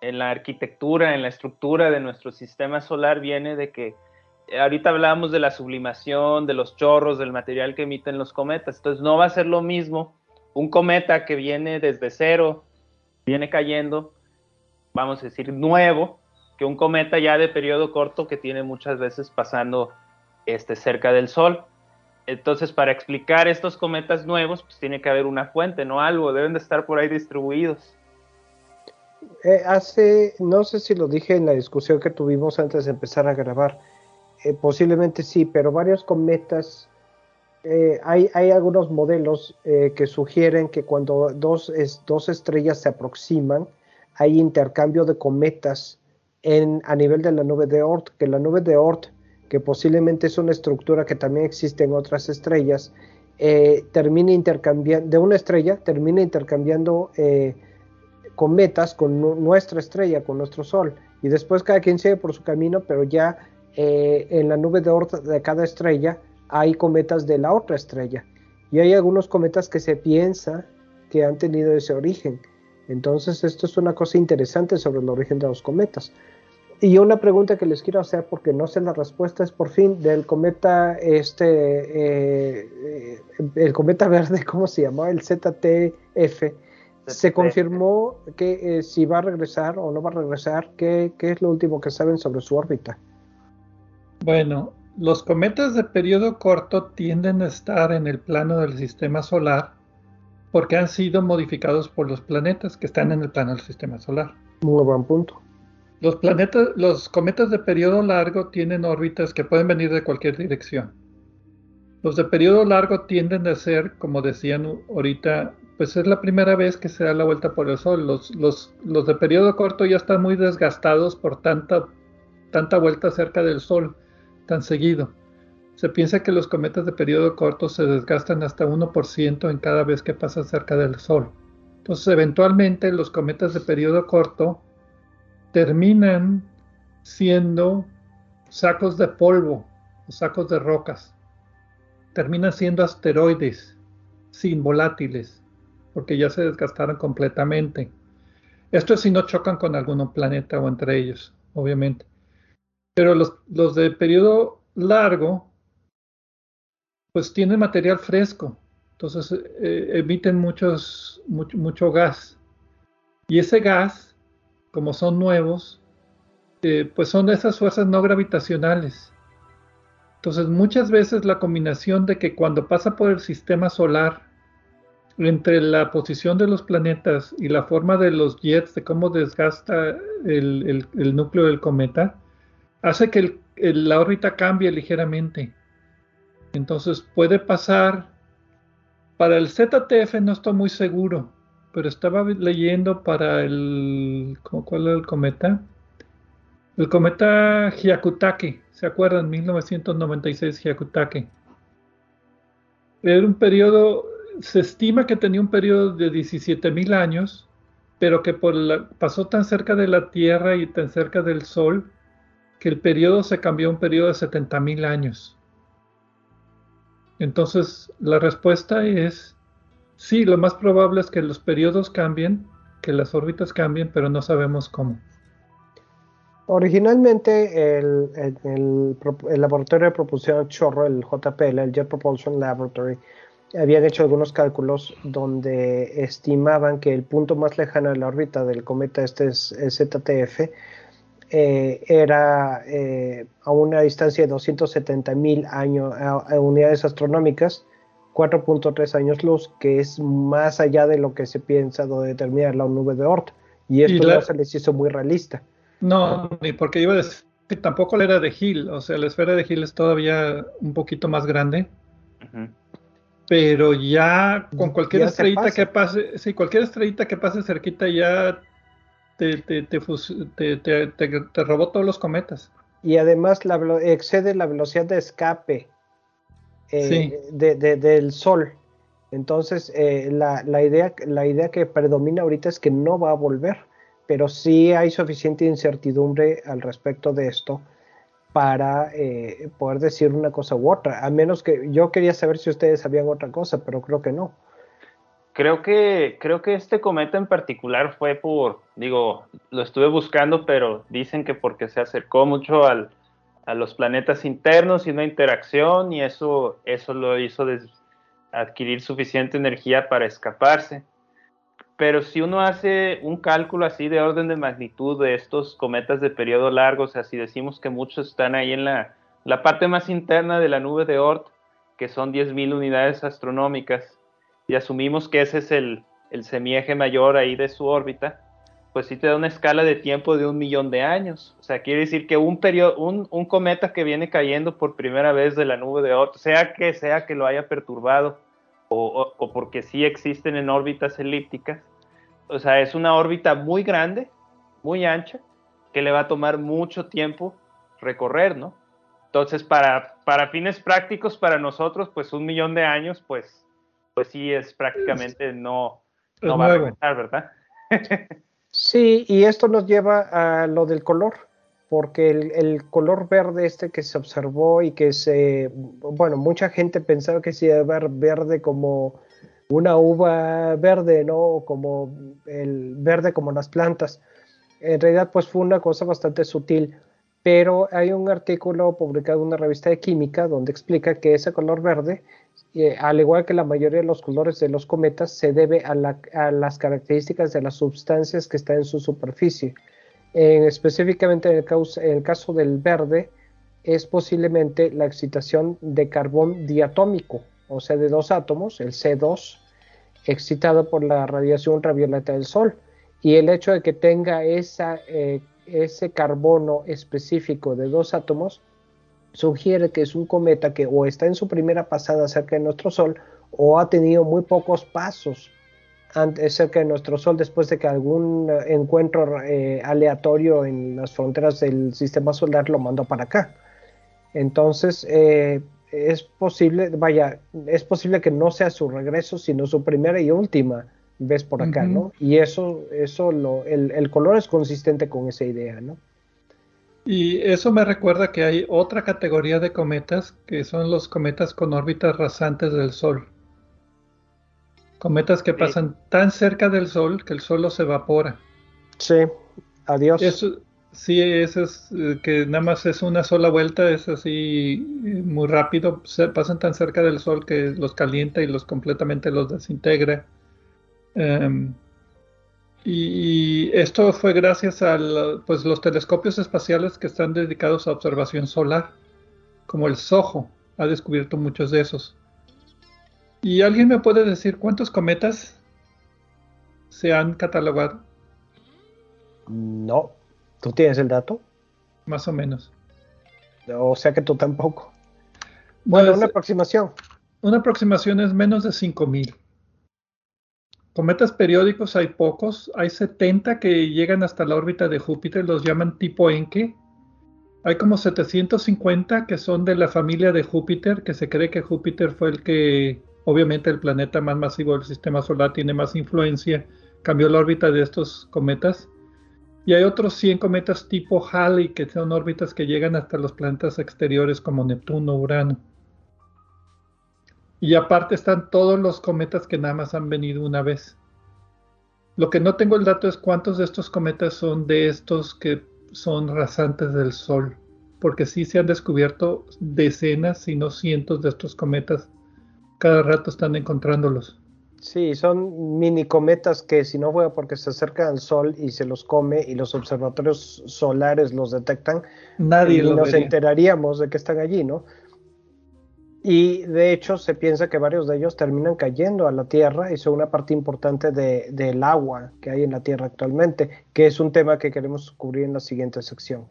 en, la arquitectura, en la estructura de nuestro sistema solar viene de que ahorita hablábamos de la sublimación, de los chorros, del material que emiten los cometas. Entonces no va a ser lo mismo un cometa que viene desde cero, viene cayendo, vamos a decir, nuevo, que un cometa ya de periodo corto que tiene muchas veces pasando este, cerca del Sol. Entonces, para explicar estos cometas nuevos, pues tiene que haber una fuente, no algo, deben de estar por ahí distribuidos. Eh, hace, no sé si lo dije en la discusión que tuvimos antes de empezar a grabar, eh, posiblemente sí, pero varios cometas eh, hay, algunos modelos que sugieren que cuando dos, dos, estrellas se aproximan, hay intercambio de cometas en, a nivel de la nube de Oort, que la nube de Oort, que posiblemente es una estructura que también existe en otras estrellas, termina intercambiando, de una estrella, termina intercambiando cometas con nuestra estrella, con nuestro Sol, y después cada quien sigue por su camino, pero ya en la nube de Oort de cada estrella hay cometas de la otra estrella. Y hay algunos cometas que se piensa que han tenido ese origen. Entonces, esto es una cosa interesante sobre el origen de los cometas. Y una pregunta que les quiero hacer, porque no sé la respuesta, es por fin del cometa, este, eh, eh, el cometa verde, ¿cómo se llamaba? El ZTF. ¿Se confirmó que eh, si va a regresar o no va a regresar? ¿Qué, ¿Qué es lo último que saben sobre su órbita? Bueno, los cometas de periodo corto tienden a estar en el plano del sistema solar porque han sido modificados por los planetas que están en el plano del sistema solar. Muy buen punto. Los planetas, los cometas de periodo largo tienen órbitas que pueden venir de cualquier dirección. Los de periodo largo tienden a ser, como decían ahorita, pues es la primera vez que se da la vuelta por el Sol. Los, los, los de periodo corto ya están muy desgastados por tanta tanta vuelta cerca del Sol tan seguido. Se piensa que los cometas de periodo corto se desgastan hasta 1% en cada vez que pasan cerca del Sol. Entonces, eventualmente los cometas de periodo corto terminan siendo sacos de polvo sacos de rocas. Terminan siendo asteroides sin volátiles, porque ya se desgastaron completamente. Esto es si no chocan con algún planeta o entre ellos, obviamente. Pero los, de periodo largo, pues tienen material fresco, entonces eh, emiten muchos, mucho, mucho, gas. Y ese gas, como son nuevos, eh, pues son de esas fuerzas no gravitacionales. Entonces muchas veces la combinación de que cuando pasa por el sistema solar, entre la posición de los planetas y la forma de los jets, de cómo desgasta el, núcleo del cometa, hace que la órbita cambie ligeramente. Entonces puede pasar, para el ZTF no estoy muy seguro, pero estaba leyendo para el, ¿cuál era el cometa? El cometa Hyakutake, ¿se acuerdan? 1996 Hyakutake. Era un periodo se estima que tenía un periodo de 17.000 años, pero que pasó tan cerca de la Tierra y tan cerca del Sol que el periodo se cambió a un periodo de 70.000 años. Entonces, la respuesta es sí, lo más probable es que los periodos cambien, que las órbitas cambien, pero no sabemos cómo. Originalmente el, el, laboratorio de propulsión chorro, el JPL, el Jet Propulsion Laboratory, habían hecho algunos cálculos donde estimaban que el punto más lejano de la órbita del cometa este es, ZTF eh, era eh, a una distancia de 270 mil años a, unidades astronómicas 4.3 años luz que es más allá de lo que se piensa de determinar la nube de Oort. Y esto no se les hizo muy realista. No ni porque iba a decir que tampoco la era de Hill o sea la esfera de Hill es todavía un poquito más grande pero ya con cualquier estrellita que pase, sí, cualquier estrellita que pase cerquita ya te, te, te, robó todos los cometas. Y además la, excede la velocidad de escape eh, del Sol. Entonces, eh, la, la, idea, la idea que predomina ahorita es que no va a volver, pero sí hay suficiente incertidumbre al respecto de esto para eh, poder decir una cosa u otra, a menos que yo quería saber si ustedes sabían otra cosa, pero creo que no. Creo que, creo que este cometa en particular fue por, digo, lo estuve buscando, pero dicen que porque se acercó mucho al, a los planetas internos y una interacción y eso, eso lo hizo adquirir suficiente energía para escaparse pero si uno hace un cálculo así de orden de magnitud de estos cometas de periodo largo, o sea, si decimos que muchos están ahí en la, parte más interna de la nube de Oort, que son 10.000 unidades astronómicas, y asumimos que ese es el, el semieje mayor ahí de su órbita, pues sí te da una escala de tiempo de un millón de años. O sea, quiere decir que un, periodo, un, cometa que viene cayendo por primera vez de la nube de Oort, sea que sea que lo haya perturbado, o, porque sí existen en órbitas elípticas. O sea, es una órbita muy grande, muy ancha, que le va a tomar mucho tiempo recorrer, ¿no? Entonces, para, para fines prácticos, para nosotros, pues un millón de años, pues, pues sí es prácticamente no, no va a regresar, ¿verdad? sí, y esto nos lleva a lo del color porque el, color verde este que se observó y que se, bueno, mucha gente pensaba que se iba a ver verde como una uva verde, ¿no? Como el verde como las plantas. En realidad, pues fue una cosa bastante sutil, pero hay un artículo publicado en una revista de química donde explica que ese color verde, eh, al igual que la mayoría de los colores de los cometas, se debe a, a las características de las sustancias que están en su superficie específicamente en el, caso, del verde, es posiblemente la excitación de carbón diatómico, o sea, de dos átomos, el C2, excitado por la radiación ultravioleta del Sol. Y el hecho de que tenga eh, ese carbono específico de dos átomos sugiere que es un cometa que o está en su primera pasada cerca de nuestro Sol o ha tenido muy pocos pasos cerca de nuestro Sol después de que algún encuentro eh, aleatorio en las fronteras del sistema solar lo mandó para acá. Entonces, eh, es posible, vaya, es posible que no sea su regreso, sino su primera y última vez por acá, ¿no? Y eso, eso lo, el, el, color es consistente con esa idea, ¿no? Y eso me recuerda que hay otra categoría de cometas que son los cometas con órbitas rasantes del Sol. Cometas que pasan tan cerca del Sol que el Sol los evapora. Sí, adiós. Eso, sí, eso es eh, que nada más es una sola vuelta, es así eh, muy rápido. pasan tan cerca del Sol que los calienta y los completamente los desintegra. Em, y, esto fue gracias a pues, los telescopios espaciales que están dedicados a observación solar, como el SOHO, ha descubierto muchos de esos. ¿Y alguien me puede decir cuántos cometas se han catalogado? No. ¿Tú tienes el dato? Más o menos. O sea que tú tampoco. Bueno, una aproximación. Una aproximación es menos de 5000. Cometas periódicos hay pocos. Hay 70 que llegan hasta la órbita de Júpiter, los llaman tipo Encke. Hay como 750 que son de la familia de Júpiter, que se cree que Júpiter fue el que Obviamente el planeta más masivo del sistema solar tiene más influencia, cambió la órbita de estos cometas. Y hay otros 100 cometas tipo Halley, que son órbitas que llegan hasta los planetas exteriores como Neptuno, Urano. Y aparte están todos los cometas que nada más han venido una vez. Lo que no tengo el dato es cuántos de estos cometas son de estos que son rasantes del Sol, porque sí se han descubierto decenas, si no cientos de estos cometas cada rato están encontrándolos. Sí, son mini cometas que si no fuera porque se acercan al Sol y se los come y los observatorios solares los detectan, nadie nos enteraríamos de que están allí, ¿no? Y de hecho se piensa que varios de ellos terminan cayendo a la Tierra y son una parte importante del agua que hay en la Tierra actualmente, que es un tema que queremos cubrir en la siguiente sección.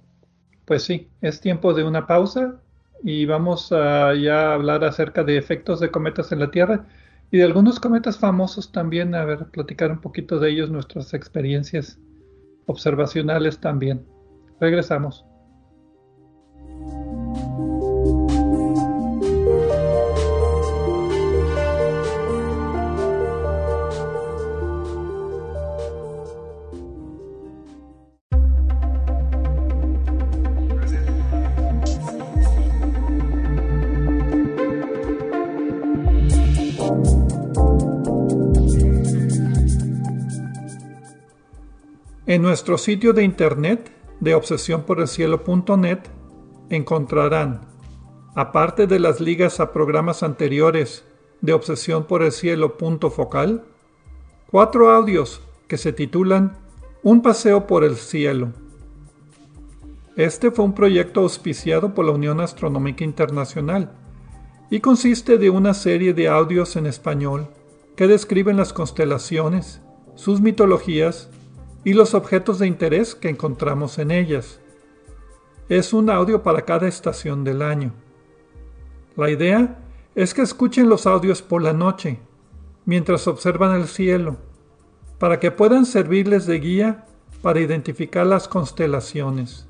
Pues sí, es tiempo de una pausa y vamos a ya hablar acerca de efectos de cometas en la Tierra y de algunos cometas famosos también, a ver, platicar un poquito de ellos, nuestras experiencias observacionales también. Regresamos. En nuestro sitio de internet de obsesiónporelcielo.net encontrarán, aparte de las ligas a programas anteriores de Obsesión cuatro audios que se titulan Un paseo por el cielo. Este fue un proyecto auspiciado por la Unión Astronómica Internacional y consiste de una serie de audios en español que describen las constelaciones, sus mitologías y los objetos de interés que encontramos en ellas. Es un audio para cada estación del año. La idea es que escuchen los audios por la noche, mientras observan el cielo, para que puedan servirles de guía para identificar las constelaciones.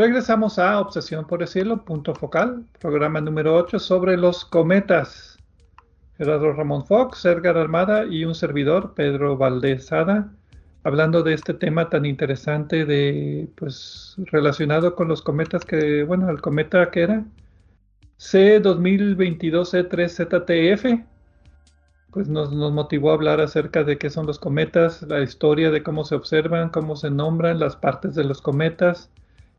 Regresamos a Obsesión por el Cielo, punto focal, programa número 8 sobre los cometas. Gerardo Ramón Fox, Edgar Armada y un servidor, Pedro Valdezada, hablando de este tema tan interesante de, pues, relacionado con los cometas que, bueno, el cometa que era C2022-C3ZTF, pues nos, nos motivó a hablar acerca de qué son los cometas, la historia de cómo se observan, cómo se nombran las partes de los cometas,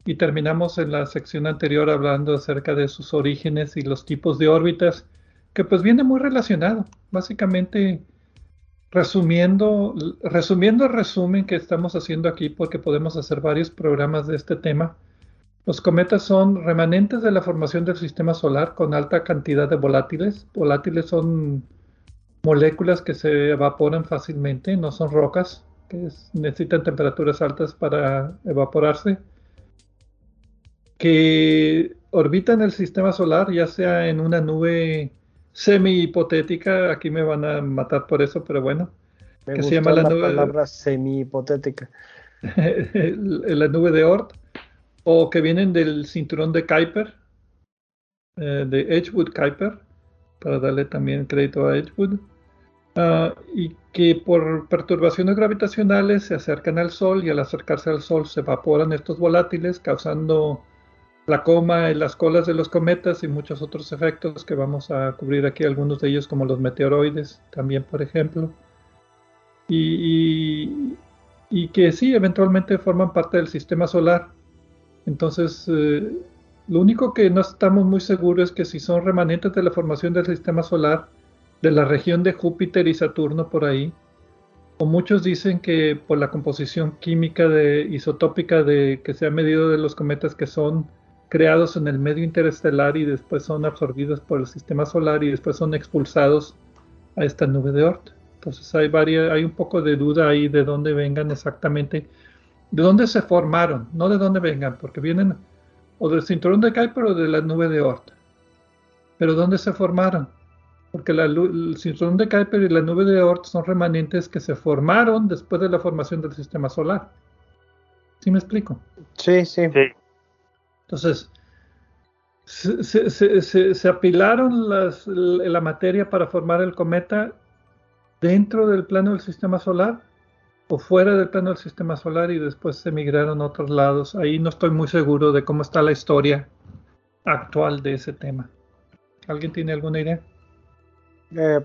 y terminamos en la sección anterior hablando acerca de sus orígenes y los tipos de órbitas, que pues viene muy relacionado. Básicamente resumiendo, resumiendo el resumen que estamos haciendo aquí, porque podemos hacer varios programas de este tema, los cometas son remanentes de la formación del sistema solar con alta cantidad de volátiles. Volátiles son moléculas que se evaporan fácilmente, no son rocas, que necesitan temperaturas altas para evaporarse, que orbitan el sistema solar, ya sea en una nube semi hipotética, aquí me van a matar por eso, pero bueno, que se llama la, nube palabra semi hipotética. la nube de Oort o que vienen del cinturón de Kuiper, eh, de Edgewood Kuiper, para darle también crédito a Edgewood, ah, y que por perturbaciones gravitacionales se acercan al Sol y al acercarse al Sol se evaporan estos volátiles, causando la coma en las colas de los cometas y muchos otros efectos que vamos a cubrir aquí, algunos de ellos como los meteoroides, también por ejemplo. y, y que sí, eventualmente forman parte del sistema solar entonces, eh, lo único que no estamos muy seguros es que si son remanentes de la formación del sistema solar, de la región de Júpiter y Saturno por ahí, o muchos dicen que por la composición química de, isotópica de, que se ha medido de los cometas que son creados en el medio interestelar y después son absorbidos por el sistema solar y después son expulsados a esta nube de Oort. Entonces hay, varias, hay un poco de duda ahí de dónde vengan exactamente de dónde se formaron, no de dónde vengan, porque vienen o del cinturón de Kuiper o de la nube de Oort. Pero dónde se formaron, porque el cinturón de Kuiper y la nube de Oort son remanentes que se formaron después de la formación del sistema solar. ¿Sí me explico? Sí, sí. Entonces, se, apilaron la materia para formar el cometa dentro del plano del sistema solar o fuera del plano del sistema solar y después se emigraron a otros lados. Ahí no estoy muy seguro de cómo está la historia actual de ese tema. ¿Alguien tiene alguna idea? Eh,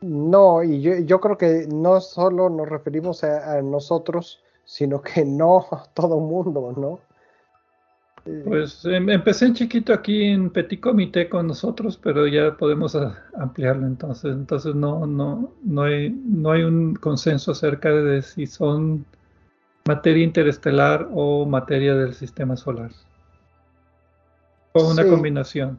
no, y yo, creo que no solo nos referimos a, a nosotros, sino que no a todo mundo, ¿no? Pues em, empecé en chiquito aquí en Petit Comité con nosotros, pero ya podemos ampliarlo entonces. Entonces no, no, no hay, no hay un consenso acerca de si son materia interestelar o materia del sistema solar. O una combinación.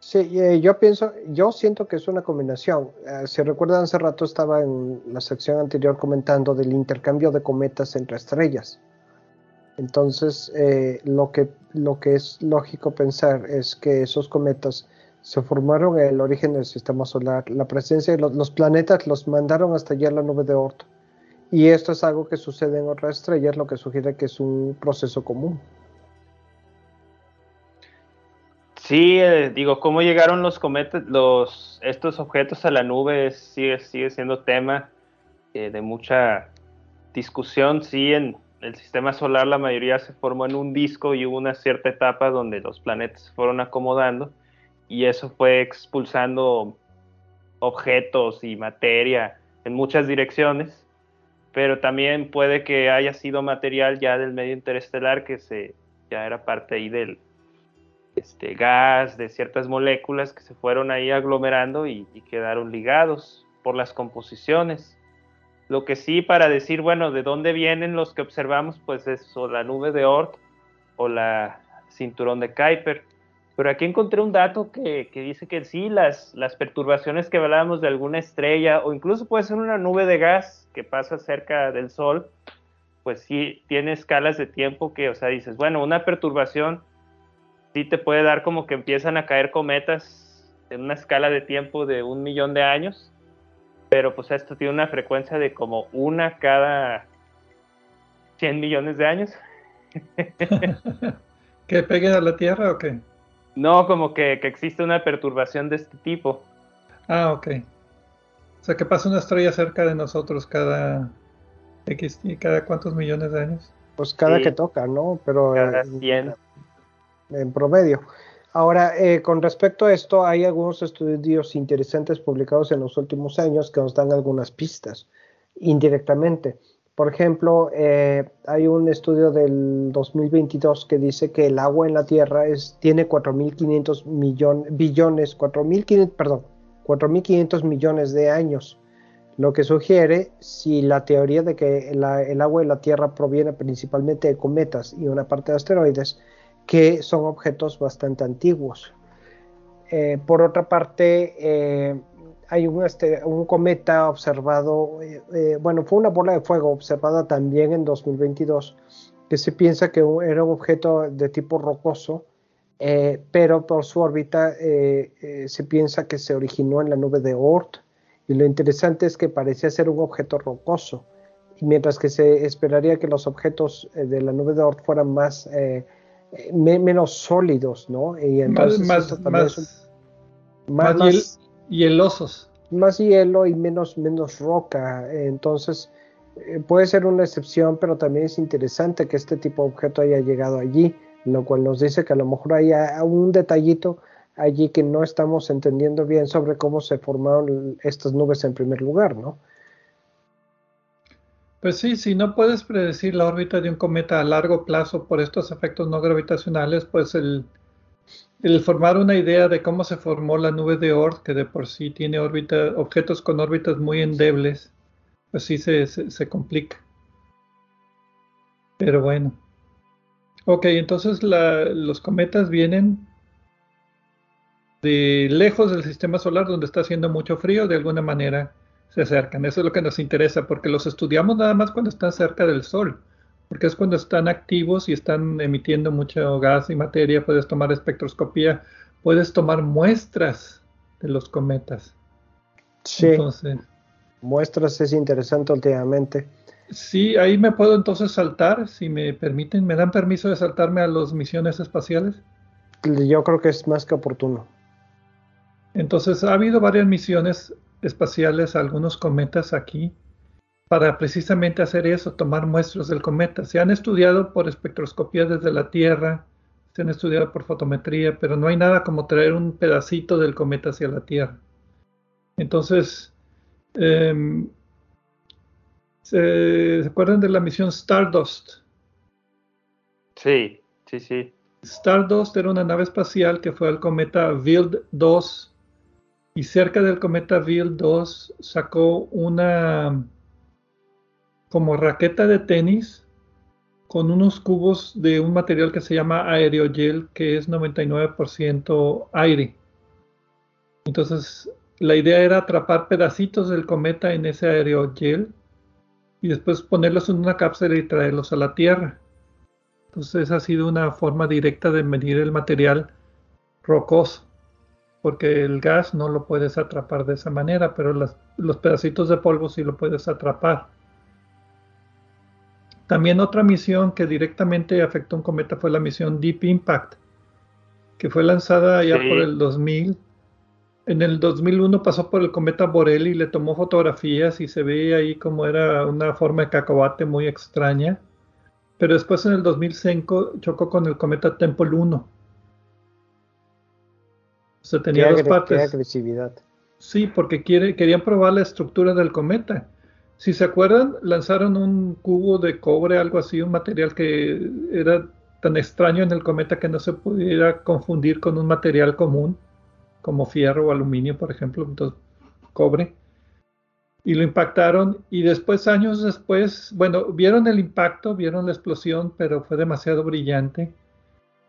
Sí, eh, yo pienso, yo siento que es una combinación. Eh, si recuerdan hace rato estaba en la sección anterior comentando del intercambio de cometas entre estrellas. Entonces, eh, lo, que, lo que es lógico pensar es que esos cometas se formaron en el origen del sistema solar. La presencia de los, planetas los mandaron hasta allá la nube de Oort. Y esto es algo que sucede en otras estrellas, lo que sugiere que es un proceso común. Sí, eh, digo, cómo llegaron los cometas, los, estos objetos a la nube sigue, sigue siendo tema eh, de mucha discusión. Sí, en, el sistema solar la mayoría se formó en un disco y hubo una cierta etapa donde los planetas se fueron acomodando y eso fue expulsando objetos y materia en muchas direcciones, pero también puede que haya sido material ya del medio interestelar que se ya era parte ahí del este gas, de ciertas moléculas que se fueron ahí aglomerando y quedaron ligados por las composiciones. Lo que sí, para decir, bueno, de dónde vienen los que observamos, pues es o la nube de Oort o la cinturón de Kuiper. Pero aquí encontré un dato que, dice que sí, las, las perturbaciones que hablábamos de alguna estrella o incluso puede ser una nube de gas que pasa cerca del Sol, pues sí tiene escalas de tiempo que, o sea, dices, bueno, una perturbación sí te puede dar como que empiezan a caer cometas en una escala de tiempo de un millón de años pero pues esto tiene una frecuencia de como una cada 100 millones de años. ¿Que peguen a la Tierra o qué? No, como que, existe una perturbación de este tipo. Ah, ok. O sea, que pasa una estrella cerca de nosotros cada X, cada cuántos millones de años. Pues cada que toca, ¿no? Pero cada 100. en promedio. Ahora, eh, con respecto a esto, hay algunos estudios interesantes publicados en los últimos años que nos dan algunas pistas indirectamente. Por ejemplo, eh, hay un estudio del 2022 que dice que el agua en la Tierra es, tiene 4.500 millones, billones, 4.500, perdón, 4.500 millones de años, lo que sugiere si la teoría de que el agua de la Tierra proviene principalmente de cometas y una parte de asteroides, que son objetos bastante antiguos. Eh, por otra parte, eh, hay un, este, un, cometa observado, eh, bueno, fue una bola de fuego observada también en 2022, que se piensa que era un objeto de tipo rocoso, pero por su órbita se piensa que se originó en la nube de Oort, y lo interesante es que parecía ser un objeto rocoso, mientras que se esperaría que los objetos de la nube de Oort fueran más menos sólidos, ¿no? Y entonces más, más, más, hielosos. Más hielo y menos, menos roca. Entonces, eh, puede ser una excepción, pero también es interesante que este tipo de objeto haya llegado allí, lo cual nos dice que a lo mejor hay un detallito allí que no estamos entendiendo bien sobre cómo se formaron estas nubes en primer lugar, ¿no? Pues sí, si no puedes predecir la órbita de un cometa a largo plazo por estos efectos no gravitacionales, pues el, formar una idea de cómo se formó la nube de Oort, que de por sí tiene órbita, objetos con órbitas muy endebles, pues sí se, se, complica. Pero bueno. Ok, entonces los cometas vienen de lejos del sistema solar donde está haciendo mucho frío de alguna manera se acercan. Eso es lo que nos interesa, porque los estudiamos nada más cuando están cerca del Sol, porque es cuando están activos y están emitiendo mucho gas y materia, puedes tomar espectroscopía, puedes tomar muestras de los cometas. Sí. Entonces, muestras es interesante últimamente. Sí, ahí me puedo entonces saltar, si me permiten, ¿me dan permiso de saltarme a las misiones espaciales? Yo creo que es más que oportuno. Entonces, ha habido varias misiones espaciales algunos cometas aquí para precisamente hacer eso, tomar muestras del cometa. Se han estudiado por espectroscopía desde la Tierra, se han estudiado por fotometría, pero no hay nada como traer un pedacito del cometa hacia la Tierra. Entonces, em, ¿se, acuerdan de la misión Stardust? Sí, sí, sí. Stardust era una nave espacial que fue al cometa Wild 2 y cerca del cometa Vil 2 sacó una como raqueta de tenis con unos cubos de un material que se llama aerogel que es 99% aire. Entonces la idea era atrapar pedacitos del cometa en ese aerogel y después ponerlos en una cápsula y traerlos a la Tierra. Entonces ha sido una forma directa de medir el material rocoso porque el gas no lo puedes atrapar de esa manera, pero los pedacitos de polvo sí lo puedes atrapar. También otra misión que directamente afectó un cometa fue la misión Deep Impact, que fue lanzada ya por el 2000. En el 2001 pasó por el cometa Borelli, le tomó fotografías y se veía ahí como era una forma de cacahuate muy extraña. Pero después en el 2005 chocó con el cometa Temple 1 sea, tenía dos partes. agresividad. Sí, porque quiere, querían probar la estructura del cometa. Si se acuerdan, lanzaron un cubo de cobre, algo así, un material que era tan extraño en el cometa que no se pudiera confundir con un material común, como fierro o aluminio, por ejemplo, entonces cobre. Y lo impactaron y después, años después, bueno, vieron el impacto, vieron la explosión, pero fue demasiado brillante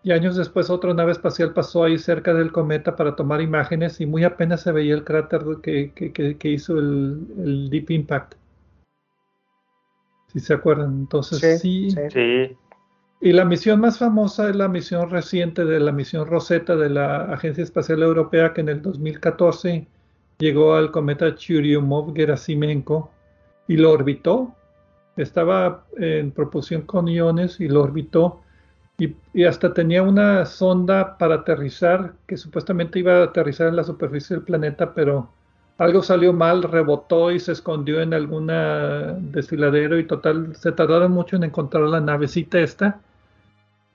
y años después otra nave espacial pasó ahí cerca del cometa para tomar imágenes y muy apenas se veía el cráter que, que, hizo el, Deep Impact. Si se acuerdan, entonces sí, sí, Y la misión más famosa es la misión reciente de la misión Rosetta de la Agencia Espacial Europea que en el 2014 llegó al cometa Churyumov-Gerasimenko y lo orbitó. Estaba en propulsión con iones y lo orbitó y, hasta tenía una sonda para aterrizar, que supuestamente iba a aterrizar en la superficie del planeta, pero algo salió mal, rebotó y se escondió en alguna desfiladero y total, se tardaron mucho en encontrar la navecita esta,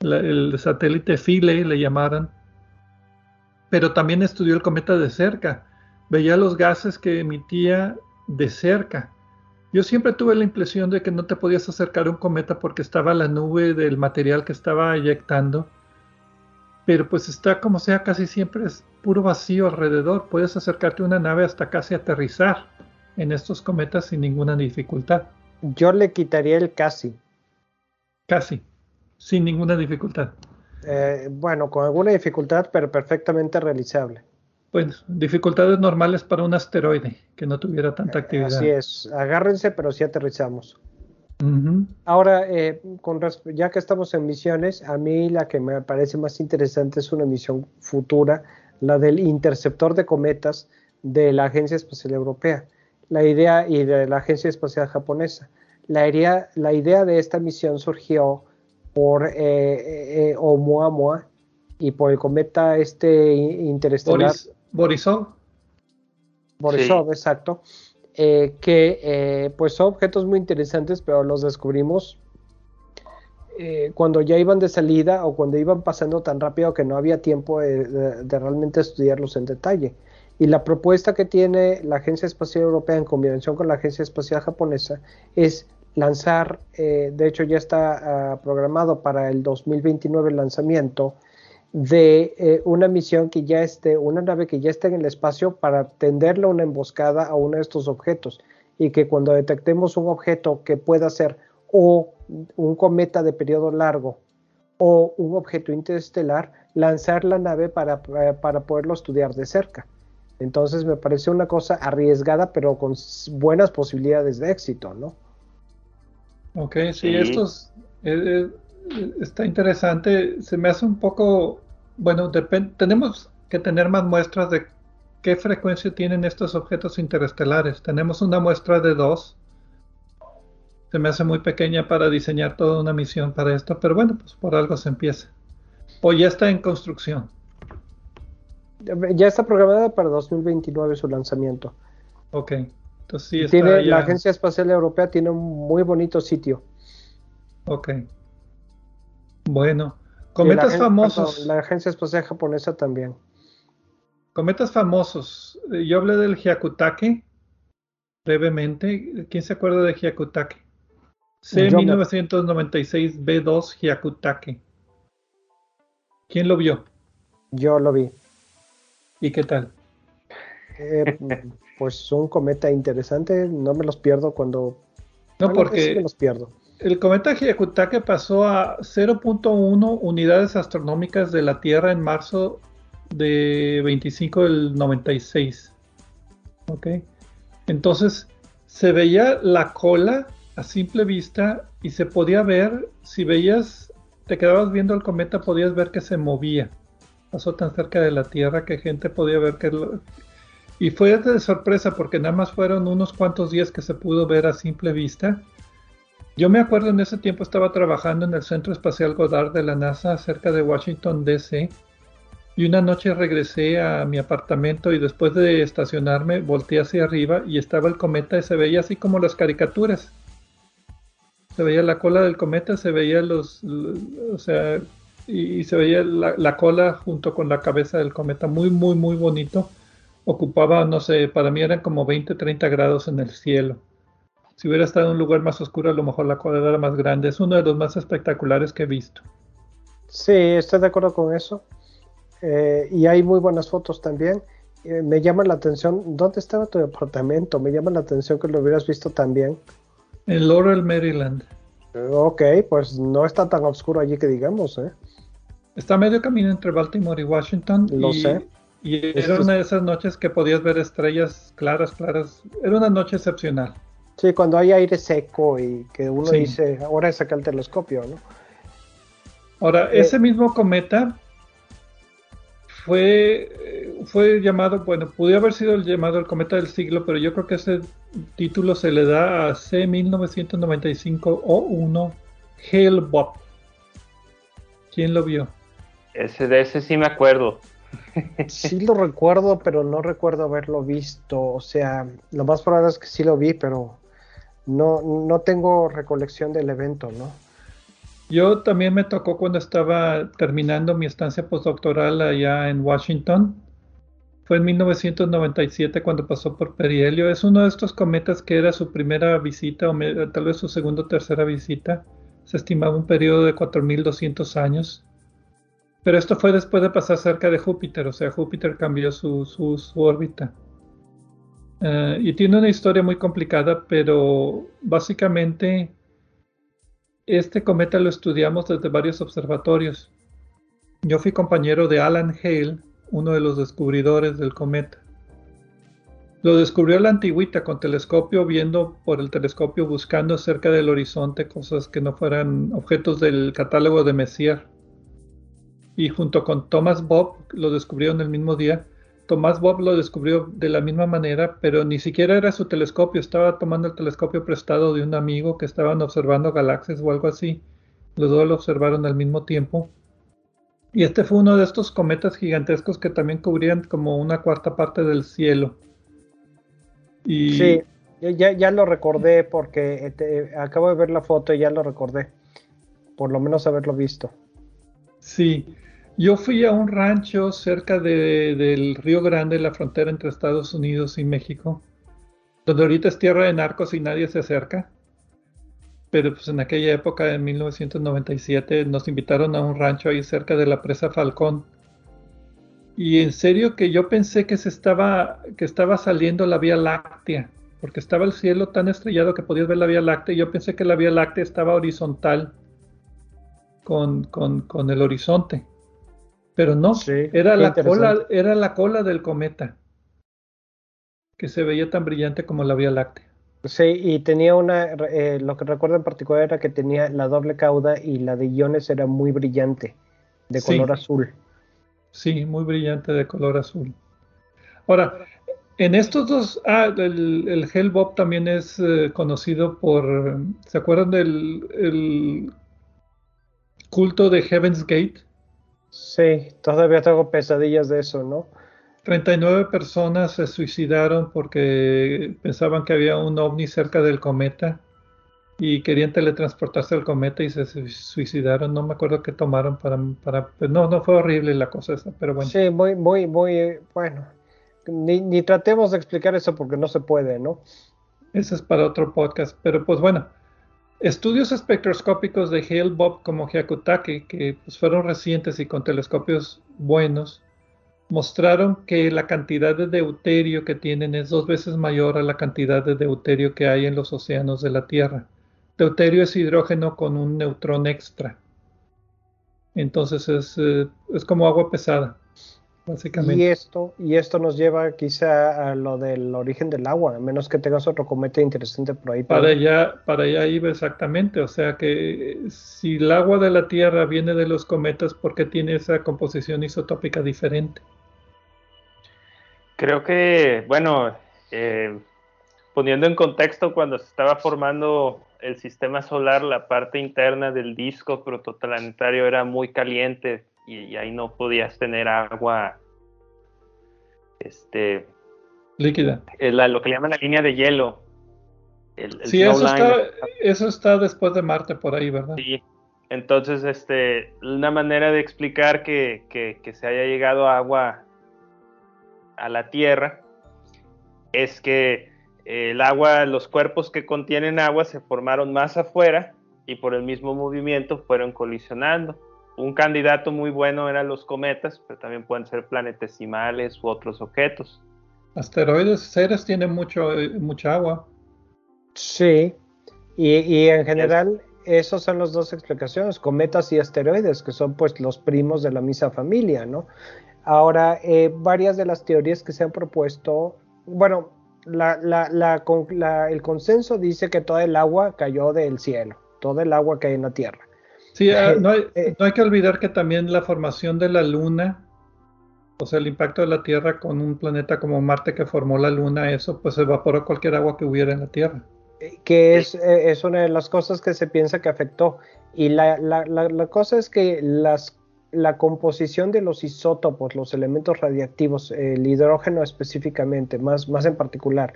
el satélite Philae le llamaron, pero también estudió el cometa de cerca, veía los gases que emitía de cerca yo siempre tuve la impresión de que no te podías acercar a un cometa porque estaba la nube del material que estaba eyectando. Pero pues está como sea, casi siempre es puro vacío alrededor. Puedes acercarte a una nave hasta casi aterrizar. en estos cometas sin ninguna dificultad. Yo le quitaría el casi. Casi, sin ninguna dificultad. Eh, bueno, con alguna dificultad, pero perfectamente realizable. Pues dificultades normales para un asteroide que no tuviera tanta actividad. Así es, agárrense, pero sí aterrizamos. Ahora, eh, con, ya que estamos en misiones, a mí la que me parece más interesante es una misión futura, la del interceptor de cometas de la Agencia Espacial Europea, la idea y de la Agencia Espacial Japonesa. La idea, la idea de esta misión surgió por eh, eh, Oumuamua y por el cometa este interestelar. Borisov. Borisov, exacto. Eh, que eh, pues son objetos muy interesantes, pero los descubrimos eh, cuando ya iban de salida o cuando iban pasando tan rápido que no había tiempo de, realmente estudiarlos en detalle. Y la propuesta que tiene la Agencia Espacial Europea en combinación con la Agencia Espacial Japonesa es lanzar, de hecho ya está ah, programado para el 2029 el lanzamiento de eh, una misión que ya esté, una nave que ya esté en el espacio para tenderle una emboscada a uno de estos objetos y que cuando detectemos un objeto que pueda ser o un cometa de periodo largo o un objeto interestelar, lanzar la nave para, para poderlo estudiar de cerca. Entonces me parece una cosa arriesgada, pero con buenas posibilidades de éxito, ¿no? Ok, sí, esto eh, eh, está interesante. Se me hace un poco bueno, tenemos que tener más muestras de qué frecuencia tienen estos objetos interestelares. Tenemos una muestra de dos. Se me hace muy pequeña para diseñar toda una misión para esto, pero bueno, pues por algo se empieza. O ya está en construcción. Ya está programada para 2029 su lanzamiento. Ok. Entonces sí tiene, La Agencia Espacial Europea tiene un muy bonito sitio. Ok. Bueno. Cometas famosos. la Agencia Espacial Japonesa también. Cometas famosos. Eh, yo hablé del Hyakutake brevemente. ¿Quién se acuerda de Hyakutake? C1996 B2 Hyakutake. ¿Quién lo vio? Yo lo vi. ¿Y qué tal? Eh, pues un cometa interesante. No me los pierdo cuando. No, porque. me los pierdo el cometa Hyakutake pasó a 0.1 unidades astronómicas de la Tierra en marzo de 25 del 96. ¿Ok? Entonces se veía la cola a simple vista y se podía ver, si veías, te quedabas viendo el cometa, podías ver que se movía. Pasó tan cerca de la Tierra que gente podía ver que... Y fue de sorpresa porque nada más fueron unos cuantos días que se pudo ver a simple vista yo me acuerdo en ese tiempo estaba trabajando en el Centro Espacial Goddard de la NASA cerca de Washington, D.C. Y una noche regresé a mi apartamento y después de estacionarme volteé hacia arriba y estaba el cometa y se veía así como las caricaturas. Se veía la cola del cometa, se veía los, o sea, y, se veía la, la, cola junto con la cabeza del cometa, muy, muy, muy bonito. Ocupaba, no sé, para mí eran como 20, 30 grados en el cielo. Si hubiera estado en un lugar más oscuro, a lo mejor la cola era más grande. Es uno de los más espectaculares que he visto. Sí, estoy de acuerdo con eso. Eh, y hay muy buenas fotos también. Eh, me llama la atención, ¿dónde estaba tu departamento? Me llama la atención que lo hubieras visto también. En Laurel, Maryland. ok, pues no está tan oscuro allí que digamos, ¿eh? Está medio camino entre Baltimore y Washington. Lo sé. Y era una de esas noches que podías ver estrellas claras, claras. Era una noche excepcional. Sí, cuando hay aire seco y que uno dice, ahora saca el telescopio, ¿no? Ahora, eh, ese mismo cometa fue, fue llamado, bueno, pudo haber sido el llamado el cometa del siglo, pero yo creo que ese título se le da a C1995 O1 Hale-Bopp. ¿Quién lo vio? Ese de ese sí me acuerdo. Sí lo recuerdo, pero no recuerdo haberlo visto. O sea, lo más probable es que sí lo vi, pero no, no tengo recolección del evento, ¿no? Yo también me tocó cuando estaba terminando mi estancia postdoctoral allá en Washington. Fue en 1997 cuando pasó por Perihelio. Es uno de estos cometas que era su primera visita o tal vez su segunda o tercera visita. Se estimaba un periodo de 4.200 años. Pero esto fue después de pasar cerca de Júpiter, o sea, Júpiter cambió su, su órbita. Eh, y tiene una historia muy complicada, pero básicamente este cometa lo estudiamos desde varios observatorios. Yo fui compañero de Alan Hale, uno de los descubridores del cometa. Lo descubrió la antigüita con telescopio, viendo por el telescopio, buscando cerca del horizonte cosas que no fueran objetos del catálogo de Messier. Y junto con Thomas Bob lo descubrieron el mismo día. Tomás Bob lo descubrió de la misma manera, pero ni siquiera era su telescopio, estaba tomando el telescopio prestado de un amigo que estaban observando galaxias o algo así. Los dos lo observaron al mismo tiempo. Y este fue uno de estos cometas gigantescos que también cubrían como una cuarta parte del cielo. Sí, ya, ya lo recordé porque este, acabo de ver la foto y ya lo recordé. Por lo menos haberlo visto. Sí, yo fui a un rancho cerca del Río Grande, la frontera entre Estados Unidos y México, donde ahorita es tierra de narcos y nadie se acerca. Pero pues en aquella época, en 1997, nos invitaron a un rancho ahí cerca de la presa Falcón y en serio que yo pensé que se estaba, saliendo la Vía Láctea, porque estaba el cielo tan estrellado que podías ver la Vía Láctea, y yo pensé que la Vía Láctea estaba horizontal con, el horizonte. Pero no, era, la cola, era la cola del cometa, que se veía tan brillante como la Vía Láctea. Sí, y tenía una, eh, lo que recuerdo en particular era que tenía la doble cauda y la de iones era muy brillante, de color azul. Sí, muy brillante de color azul. Ahora, en estos dos, ah, el, el Hellbob también es eh, conocido por, ¿se acuerdan del culto de Heaven's Gate? Sí, todavía tengo pesadillas de eso, ¿no? 39 personas se suicidaron porque pensaban que había un ovni cerca del cometa y querían teletransportarse al cometa y se suicidaron. No me acuerdo qué tomaron para, para pues no, no fue horrible la cosa esa, pero bueno. Sí, muy, muy, muy, bueno. Ni, ni tratemos de explicar eso porque no se puede, ¿no? Eso es para otro podcast, pero pues bueno. Estudios espectroscópicos de Hale Bob como Hyakutake, que pues fueron recientes y con telescopios buenos, mostraron que la cantidad de deuterio que tienen es dos veces mayor a la cantidad de deuterio que hay en los océanos de la Tierra. Deuterio es hidrógeno con un neutrón extra. Entonces es, eh, es como agua pesada, básicamente. Y esto, y esto nos lleva quizá a lo del origen del agua, a menos que tengas otro cometa interesante por ahí. Para allá, para allá iba exactamente. O sea que si el agua de la Tierra viene de los cometas, ¿por qué tiene esa composición isotópica diferente? Creo que, bueno, eh, poniendo en contexto cuando se estaba formando el sistema solar, la parte interna del disco protoplanetario era muy caliente y, ahí no podías tener agua este líquida. lo que le llaman la línea de hielo. sí, eso está, eso está después de Marte por ahí, ¿verdad? Sí. Entonces, este, una manera de explicar que, que se haya llegado agua a la Tierra es que el agua, los cuerpos que contienen agua se formaron más afuera y por el mismo movimiento fueron colisionando. Un candidato muy bueno eran los cometas, pero también pueden ser planetesimales u otros objetos. Asteroides, Ceres tienen mucho, mucha agua. Sí, y, en general esas son las dos explicaciones, cometas y asteroides, que son pues los primos de la misma familia, ¿no? Ahora, eh, varias de las teorías que se han propuesto, bueno, el consenso dice que todo el agua cayó del cielo, todo el agua que hay en la Tierra. Sí, ah, eh, no, hay, eh, no, hay, que olvidar que también la formación de la Luna, o sea, el impacto de la Tierra con un planeta como Marte que formó la Luna, eso pues evaporó cualquier agua que hubiera en la Tierra. Eh, que es, es una de las cosas que se piensa que afectó. Y la, la cosa es que las la composición de los isótopos, los elementos radiactivos, el hidrógeno específicamente, más, más en particular,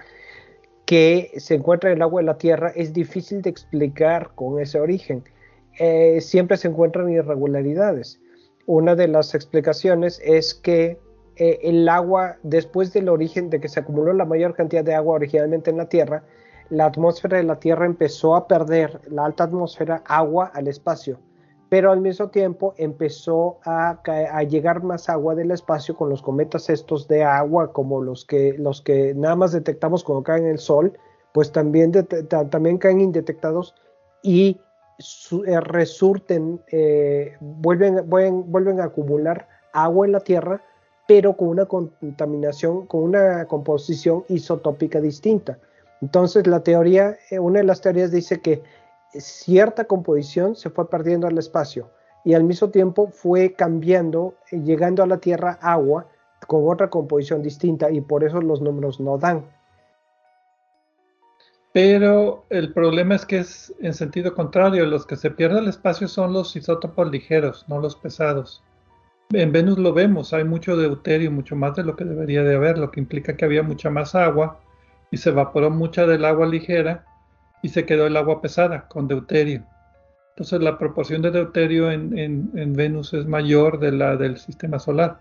que se encuentra en el agua de la Tierra, es difícil de explicar con ese origen. Eh, siempre se encuentran irregularidades. Una de las explicaciones es que eh, el agua, después del origen de que se acumuló la mayor cantidad de agua originalmente en la Tierra, la atmósfera de la Tierra empezó a perder la alta atmósfera agua al espacio pero al mismo tiempo empezó a, llegar más agua del espacio con los cometas estos de agua, como los que, los que nada más detectamos cuando caen en el Sol, pues también, también caen indetectados y eh, resurten, eh, vuelven, vuelven, vuelven a acumular agua en la Tierra, pero con una contaminación, con una composición isotópica distinta. Entonces, la teoría, eh, una de las teorías dice que cierta composición se fue perdiendo al espacio y al mismo tiempo fue cambiando, llegando a la Tierra agua con otra composición distinta y por eso los números no dan. Pero el problema es que es en sentido contrario, los que se pierden el espacio son los isótopos ligeros, no los pesados. En Venus lo vemos, hay mucho deuterio, mucho más de lo que debería de haber, lo que implica que había mucha más agua y se evaporó mucha del agua ligera y se quedó el agua pesada con deuterio. Entonces la proporción de deuterio en, Venus es mayor de la del sistema solar.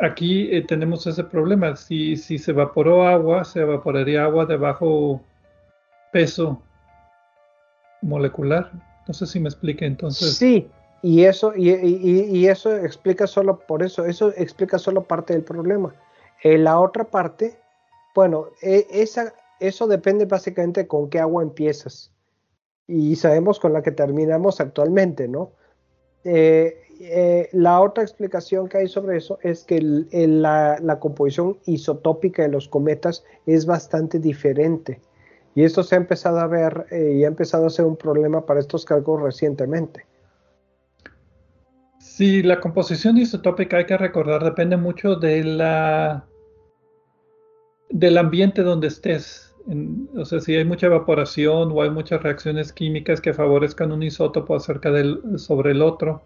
Aquí eh, tenemos ese problema. Si, si se evaporó agua, se evaporaría agua de bajo peso molecular. No sé si me explique entonces. Sí, y eso, y, eso explica solo por eso, eso explica solo parte del problema. En la otra parte, bueno, e, esa, eso depende básicamente con qué agua empiezas. Y sabemos con la que terminamos actualmente, ¿no? Eh, eh, la otra explicación que hay sobre eso es que la, composición isotópica de los cometas es bastante diferente. Y esto se ha empezado a ver eh, y ha empezado a ser un problema para estos cálculos recientemente. Sí, la composición isotópica hay que recordar, depende mucho de la, del ambiente donde estés. o sea, si hay mucha evaporación o hay muchas reacciones químicas que favorezcan un isótopo acerca del, sobre el otro.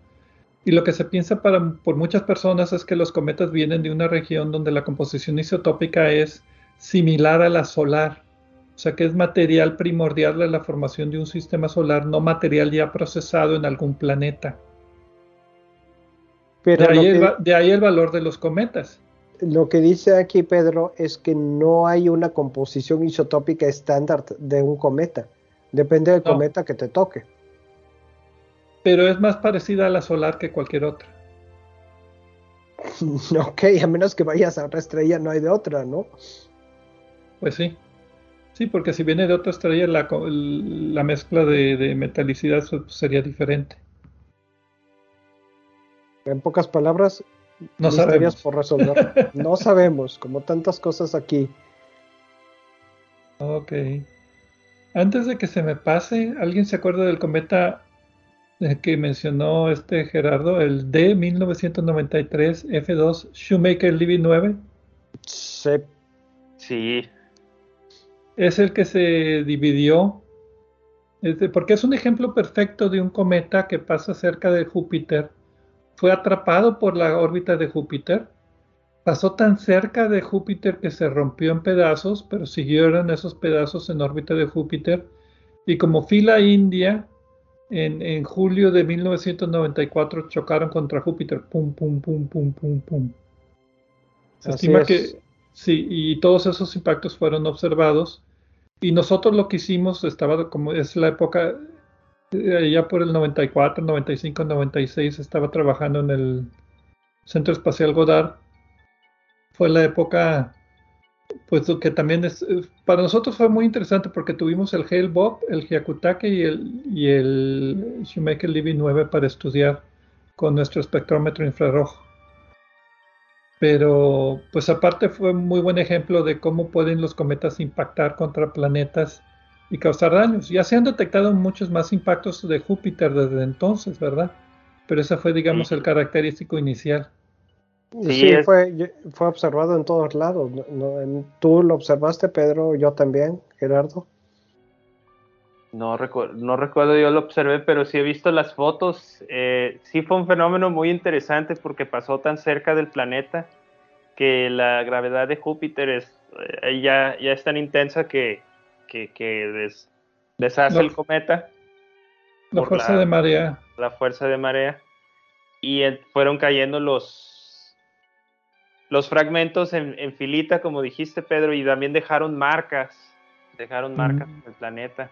Y lo que se piensa para, por muchas personas es que los cometas vienen de una región donde la composición isotópica es similar a la solar. O sea, que es material primordial de la formación de un sistema solar, no material ya procesado en algún planeta. Pero de, ahí el, valor de los cometas. Lo que dice aquí Pedro es que no hay una composición isotópica estándar de un cometa. Depende del cometa que te toque. Pero es más parecida a la solar que cualquier otra. ok, a menos que vayas a otra estrella, no hay de otra, ¿no? Pues sí. Sí, porque si viene de otra estrella, la, la mezcla de, de metalicidad sería diferente. En pocas palabras, no sabemos por resolver. no sabemos, como tantas cosas aquí. Ok. Antes de que se me pase, ¿alguien se acuerda del cometa que mencionó este Gerardo, el D 1993 F2 Shoemaker Levy 9? Sí. Sí. Es el que se dividió, porque es un ejemplo perfecto de un cometa que pasa cerca de Júpiter fue atrapado por la órbita de Júpiter, pasó tan cerca de Júpiter que se rompió en pedazos, pero siguieron esos pedazos en órbita de Júpiter, y como fila india, en, julio de 1994 chocaron contra Júpiter, pum, pum, pum, pum, pum, pum. Se estima que sí, y todos esos impactos fueron observados. Y nosotros lo que hicimos, estaba como es la época, eh, ya por el 94, 95, 96 estaba trabajando en el Centro Espacial Goddard. Fue la época, pues que también es, para nosotros fue muy interesante porque tuvimos el Hale Bob, el Hyakutake y el, y el Shoemaker Levy 9 para estudiar con nuestro espectrómetro infrarrojo. Pero, pues aparte fue muy buen ejemplo de cómo pueden los cometas impactar contra planetas y causar daños. Ya se han detectado muchos más impactos de Júpiter desde entonces, ¿verdad? Pero ese fue, digamos, el característico inicial. Sí, fue, fue observado en todos lados. Tú lo observaste, Pedro, yo también, Gerardo. No, no recuerdo, yo lo observé, pero sí he visto las fotos. Eh, sí fue un fenómeno muy interesante porque pasó tan cerca del planeta que la gravedad de Júpiter es, eh, ya, ya es tan intensa que, que, deshace el cometa. La fuerza de marea. La fuerza de marea. Y fueron cayendo los, los fragmentos en, filita, como dijiste, Pedro, y también dejaron marcas. Dejaron marcas en el planeta.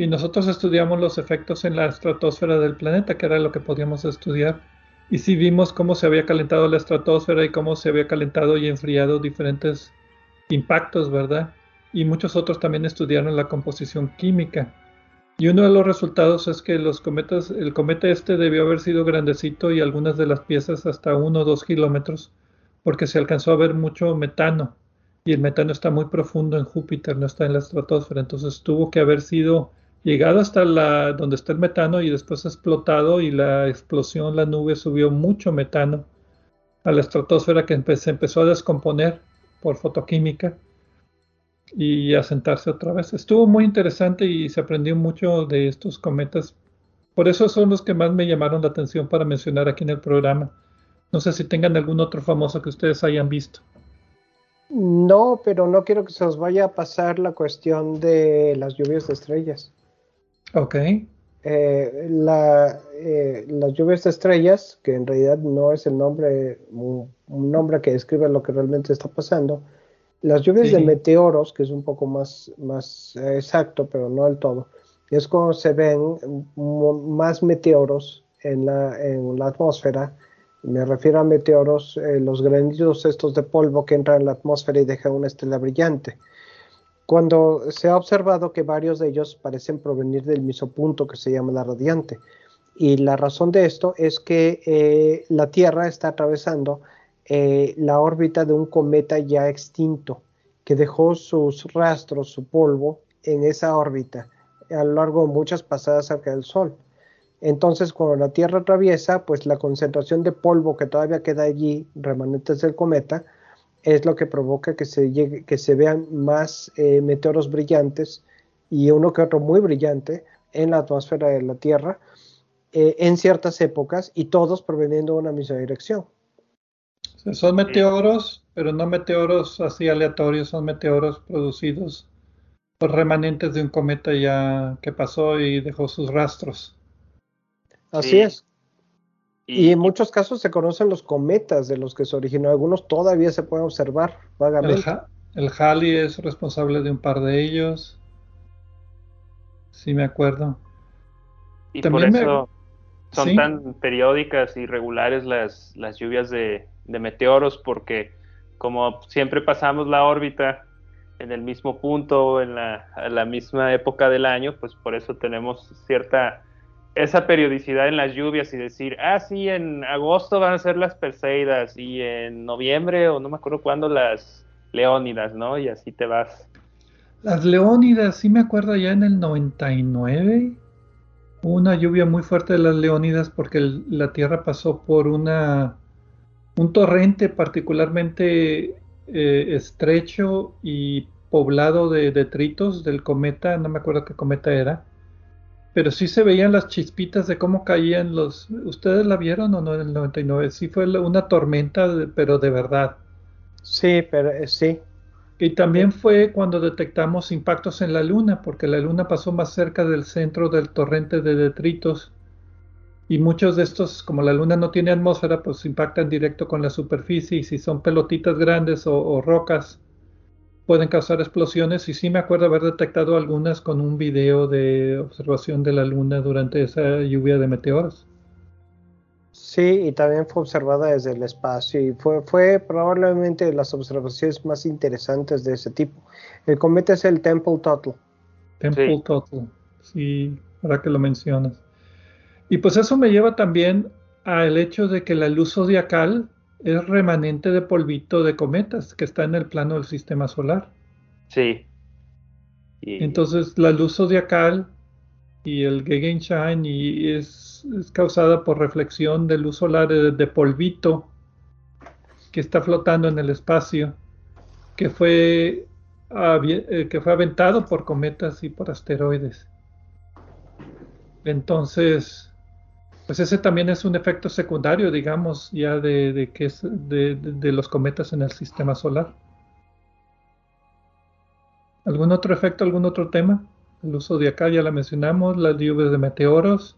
Y nosotros estudiamos los efectos en la estratosfera del planeta, que era lo que podíamos estudiar. Y sí vimos cómo se había calentado la estratosfera y cómo se había calentado y enfriado diferentes impactos, ¿verdad? Y muchos otros también estudiaron la composición química. Y uno de los resultados es que los cometas, el cometa este debió haber sido grandecito y algunas de las piezas hasta uno o dos kilómetros, porque se alcanzó a ver mucho metano. Y el metano está muy profundo en Júpiter, no está en la estratosfera. Entonces tuvo que haber sido llegado hasta la, donde está el metano y después explotado y la explosión, la nube subió mucho metano a la estratosfera que se empezó a descomponer por fotoquímica y a sentarse otra vez. Estuvo muy interesante y se aprendió mucho de estos cometas. Por eso son los que más me llamaron la atención para mencionar aquí en el programa. No sé si tengan algún otro famoso que ustedes hayan visto. No, pero no quiero que se os vaya a pasar la cuestión de las lluvias de estrellas. Ok. Eh, la, eh, las lluvias de estrellas, que en realidad no es el nombre, un, nombre que describe lo que realmente está pasando, las lluvias de meteoros, que es un poco más, más eh, exacto, pero no del todo, es cuando se ven más meteoros en la, en la atmósfera. Me refiero a meteoros, los granitos estos de polvo que entran en la atmósfera y dejan una estela brillante cuando se ha observado que varios de ellos parecen provenir del mismo punto que se llama la radiante. Y la razón de esto es que eh, la Tierra está atravesando eh, la órbita de un cometa ya extinto, que dejó sus rastros, su polvo, en esa órbita a lo largo de muchas pasadas cerca del Sol. Entonces, cuando la Tierra atraviesa, pues la concentración de polvo que todavía queda allí, remanentes del cometa, es lo que provoca que se, llegue, que se vean más eh, meteoros brillantes y uno que otro muy brillante en la atmósfera de la Tierra eh, en ciertas épocas y todos proveniendo de una misma dirección. son meteoros, pero no meteoros así aleatorios, son meteoros producidos por remanentes de un cometa ya que pasó y dejó sus rastros. Así es. Y, en muchos casos se conocen los cometas de los que se originó. Algunos todavía se pueden observar vagamente. El, Halley es responsable de un par de ellos. Sí, me acuerdo. Y por eso son tan periódicas y regulares las, las lluvias de, meteoros, porque como siempre pasamos la órbita en el mismo punto, en la, en la misma época del año, pues por eso tenemos cierta esa periodicidad en las lluvias y decir, ah, sí, en agosto van a ser las Perseidas y en noviembre o no me acuerdo cuándo las Leónidas, ¿no? Y así te vas. Las Leónidas, sí me acuerdo ya en el 99, una lluvia muy fuerte de las Leónidas porque la Tierra pasó por una un torrente particularmente eh, estrecho y poblado de detritos del cometa, no me acuerdo qué cometa era pero sí se veían las chispitas de cómo caían los... ¿Ustedes la vieron o no en el 99? Sí fue una tormenta, pero de verdad. Sí, pero eh, sí. Y también fue cuando detectamos impactos en la Luna, porque la Luna pasó más cerca del centro del torrente de detritos. Y muchos de estos, como la Luna no tiene atmósfera, pues impactan directo con la superficie. Y si son pelotitas grandes o rocas, pueden causar explosiones y sí me acuerdo haber detectado algunas con un video de observación de la luna durante esa lluvia de meteoros. Sí, y también fue observada desde el espacio y fue, fue probablemente de las observaciones más interesantes de ese tipo. El cometa es el Temple Total. Temple Total, sí, ahora que lo mencionas. Y pues eso me lleva también al hecho de que la luz zodiacal es remanente de polvito de cometas que está en el plano del sistema solar. Sí. Entonces la luz zodiacal y el Gegenschein y es, causada por reflexión de luz solar de, polvito que está flotando en el espacio, que fue, eh, que fue aventado por cometas y por asteroides. Entonces, pues ese también es un efecto secundario, digamos, ya de, que es de, los cometas en el sistema solar. ¿Algún otro efecto, algún otro tema? El uso de acá ya la mencionamos, las lluvias de meteoros.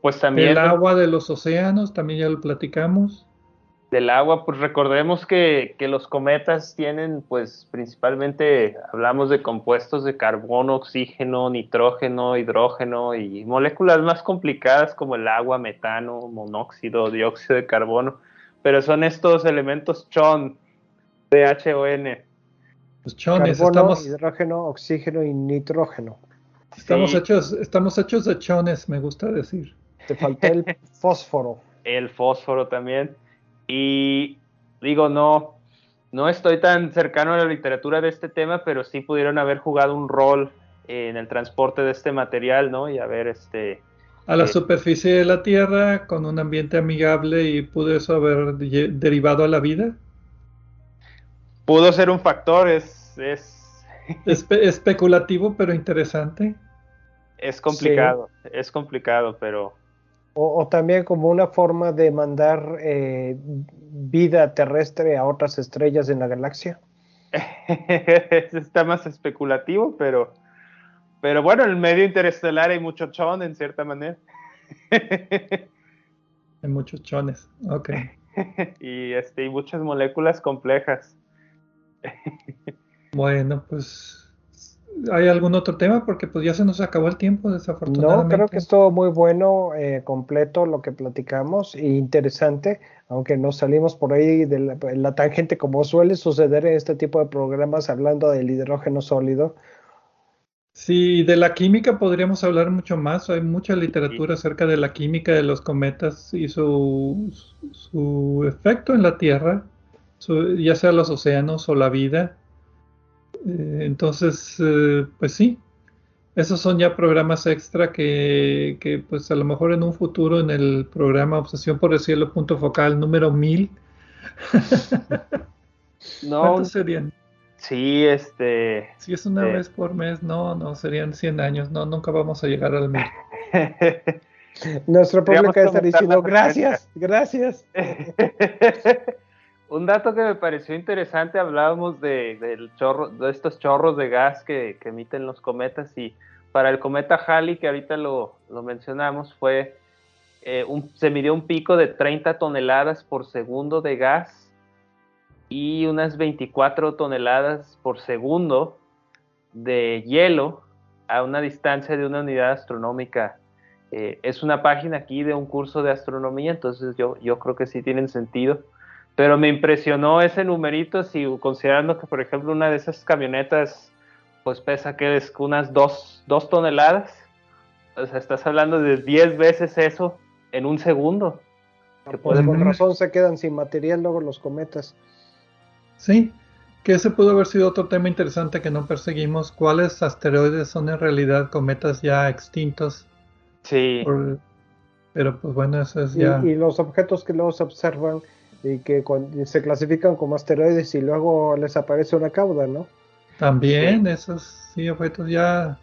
Pues también. El agua de los océanos, también ya lo platicamos. Del agua, pues recordemos que, que, los cometas tienen, pues principalmente hablamos de compuestos de carbono, oxígeno, nitrógeno, hidrógeno y moléculas más complicadas como el agua, metano, monóxido, dióxido de carbono, pero son estos elementos CHON, CHON. Los chones, estamos... hidrógeno, oxígeno y nitrógeno. Estamos, hechos, estamos hechos de chones, me gusta decir. Te falta el fósforo. El fósforo también. Y digo, no, no estoy tan cercano a la literatura de este tema, pero sí pudieron haber jugado un rol en el transporte de este material, ¿no? Y haber este... A la eh, superficie de la Tierra, con un ambiente amigable, y pudo eso haber derivado a la vida. Pudo ser un factor, es... es... especulativo, pero interesante. Es complicado, es complicado, pero o, también como una forma de mandar eh, vida terrestre a otras estrellas en la galaxia. Está más especulativo, pero, pero bueno, en el medio interestelar hay mucho chon en cierta manera. hay muchos chones, ok. y, este, y muchas moléculas complejas. bueno, pues ¿Hay algún otro tema? Porque pues ya se nos acabó el tiempo, desafortunadamente. No, creo que estuvo muy bueno, eh, completo lo que platicamos e interesante, aunque nos salimos por ahí de la, tangente como suele suceder en este tipo de programas hablando del hidrógeno sólido. Sí, de la química podríamos hablar mucho más. Hay mucha literatura acerca de la química de los cometas y su, su efecto en la Tierra, ya sea los océanos o la vida. Eh, entonces, eh, pues sí, esos son ya programas extra que, que, pues a lo mejor en un futuro en el programa Obsesión por el Cielo punto focal número 1000. no, ¿Cuántos serían? Sí, este... Si es una vez por mes, no, no, serían 100 años, no, nunca vamos a llegar al 1000. Nuestro público está diciendo gracias, gracias. Un dato que me pareció interesante, hablábamos de, estos chorros de gas que, emiten los cometas y para el cometa Halley, que ahorita lo, mencionamos, fue eh, un, se midió un pico de 30 toneladas por segundo de gas y unas 24 toneladas por segundo de hielo a una distancia de una unidad astronómica. Eh, es una página aquí de un curso de astronomía, entonces yo creo que sí tienen sentido. Pero me impresionó ese numerito, si considerando que, por ejemplo, una de esas camionetas, pues pesa que es unas dos, toneladas. O sea, estás hablando de 10 veces eso en un segundo. Que pues por razón se quedan sin material luego los cometas. Sí, que ese pudo haber sido otro tema interesante que no perseguimos. ¿Cuáles asteroides son en realidad cometas ya extintos? Sí. pero pues bueno, eso es ya. Y, y los objetos que luego se observan y que se clasifican como asteroides y luego les aparece una cauda, ¿no? También, esos sí, objetos ya...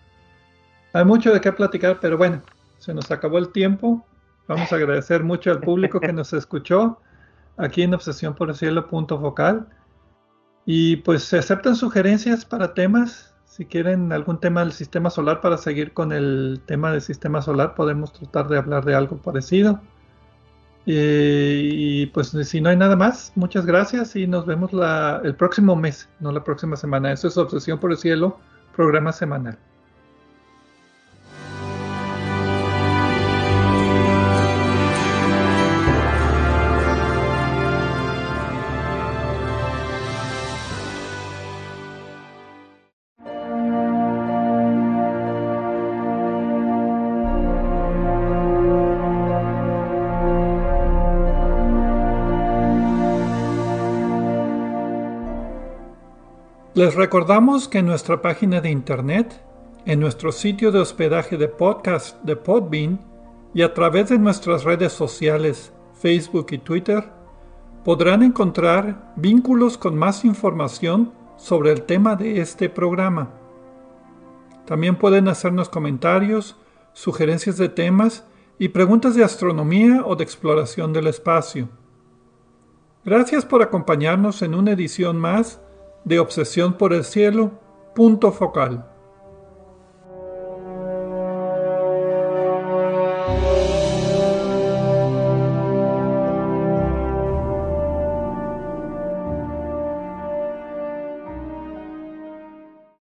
Hay mucho de qué platicar, pero bueno, se nos acabó el tiempo. Vamos a agradecer mucho al público que nos escuchó aquí en Obsesión por el Cielo punto focal. Y pues se aceptan sugerencias para temas. Si quieren algún tema del sistema solar para seguir con el tema del sistema solar, podemos tratar de hablar de algo parecido. Eh, y pues si no hay nada más, muchas gracias y nos vemos el próximo mes, no la próxima semana. Eso es Obsesión por el Cielo, programa semanal. Les recordamos que en nuestra página de internet, en nuestro sitio de hospedaje de podcast de Podbean y a través de nuestras redes sociales Facebook y Twitter, podrán encontrar vínculos con más información sobre el tema de este programa. También pueden hacernos comentarios, sugerencias de temas y preguntas de astronomía o de exploración del espacio. Gracias por acompañarnos en una edición más de Obsesión por el Cielo, punto focal.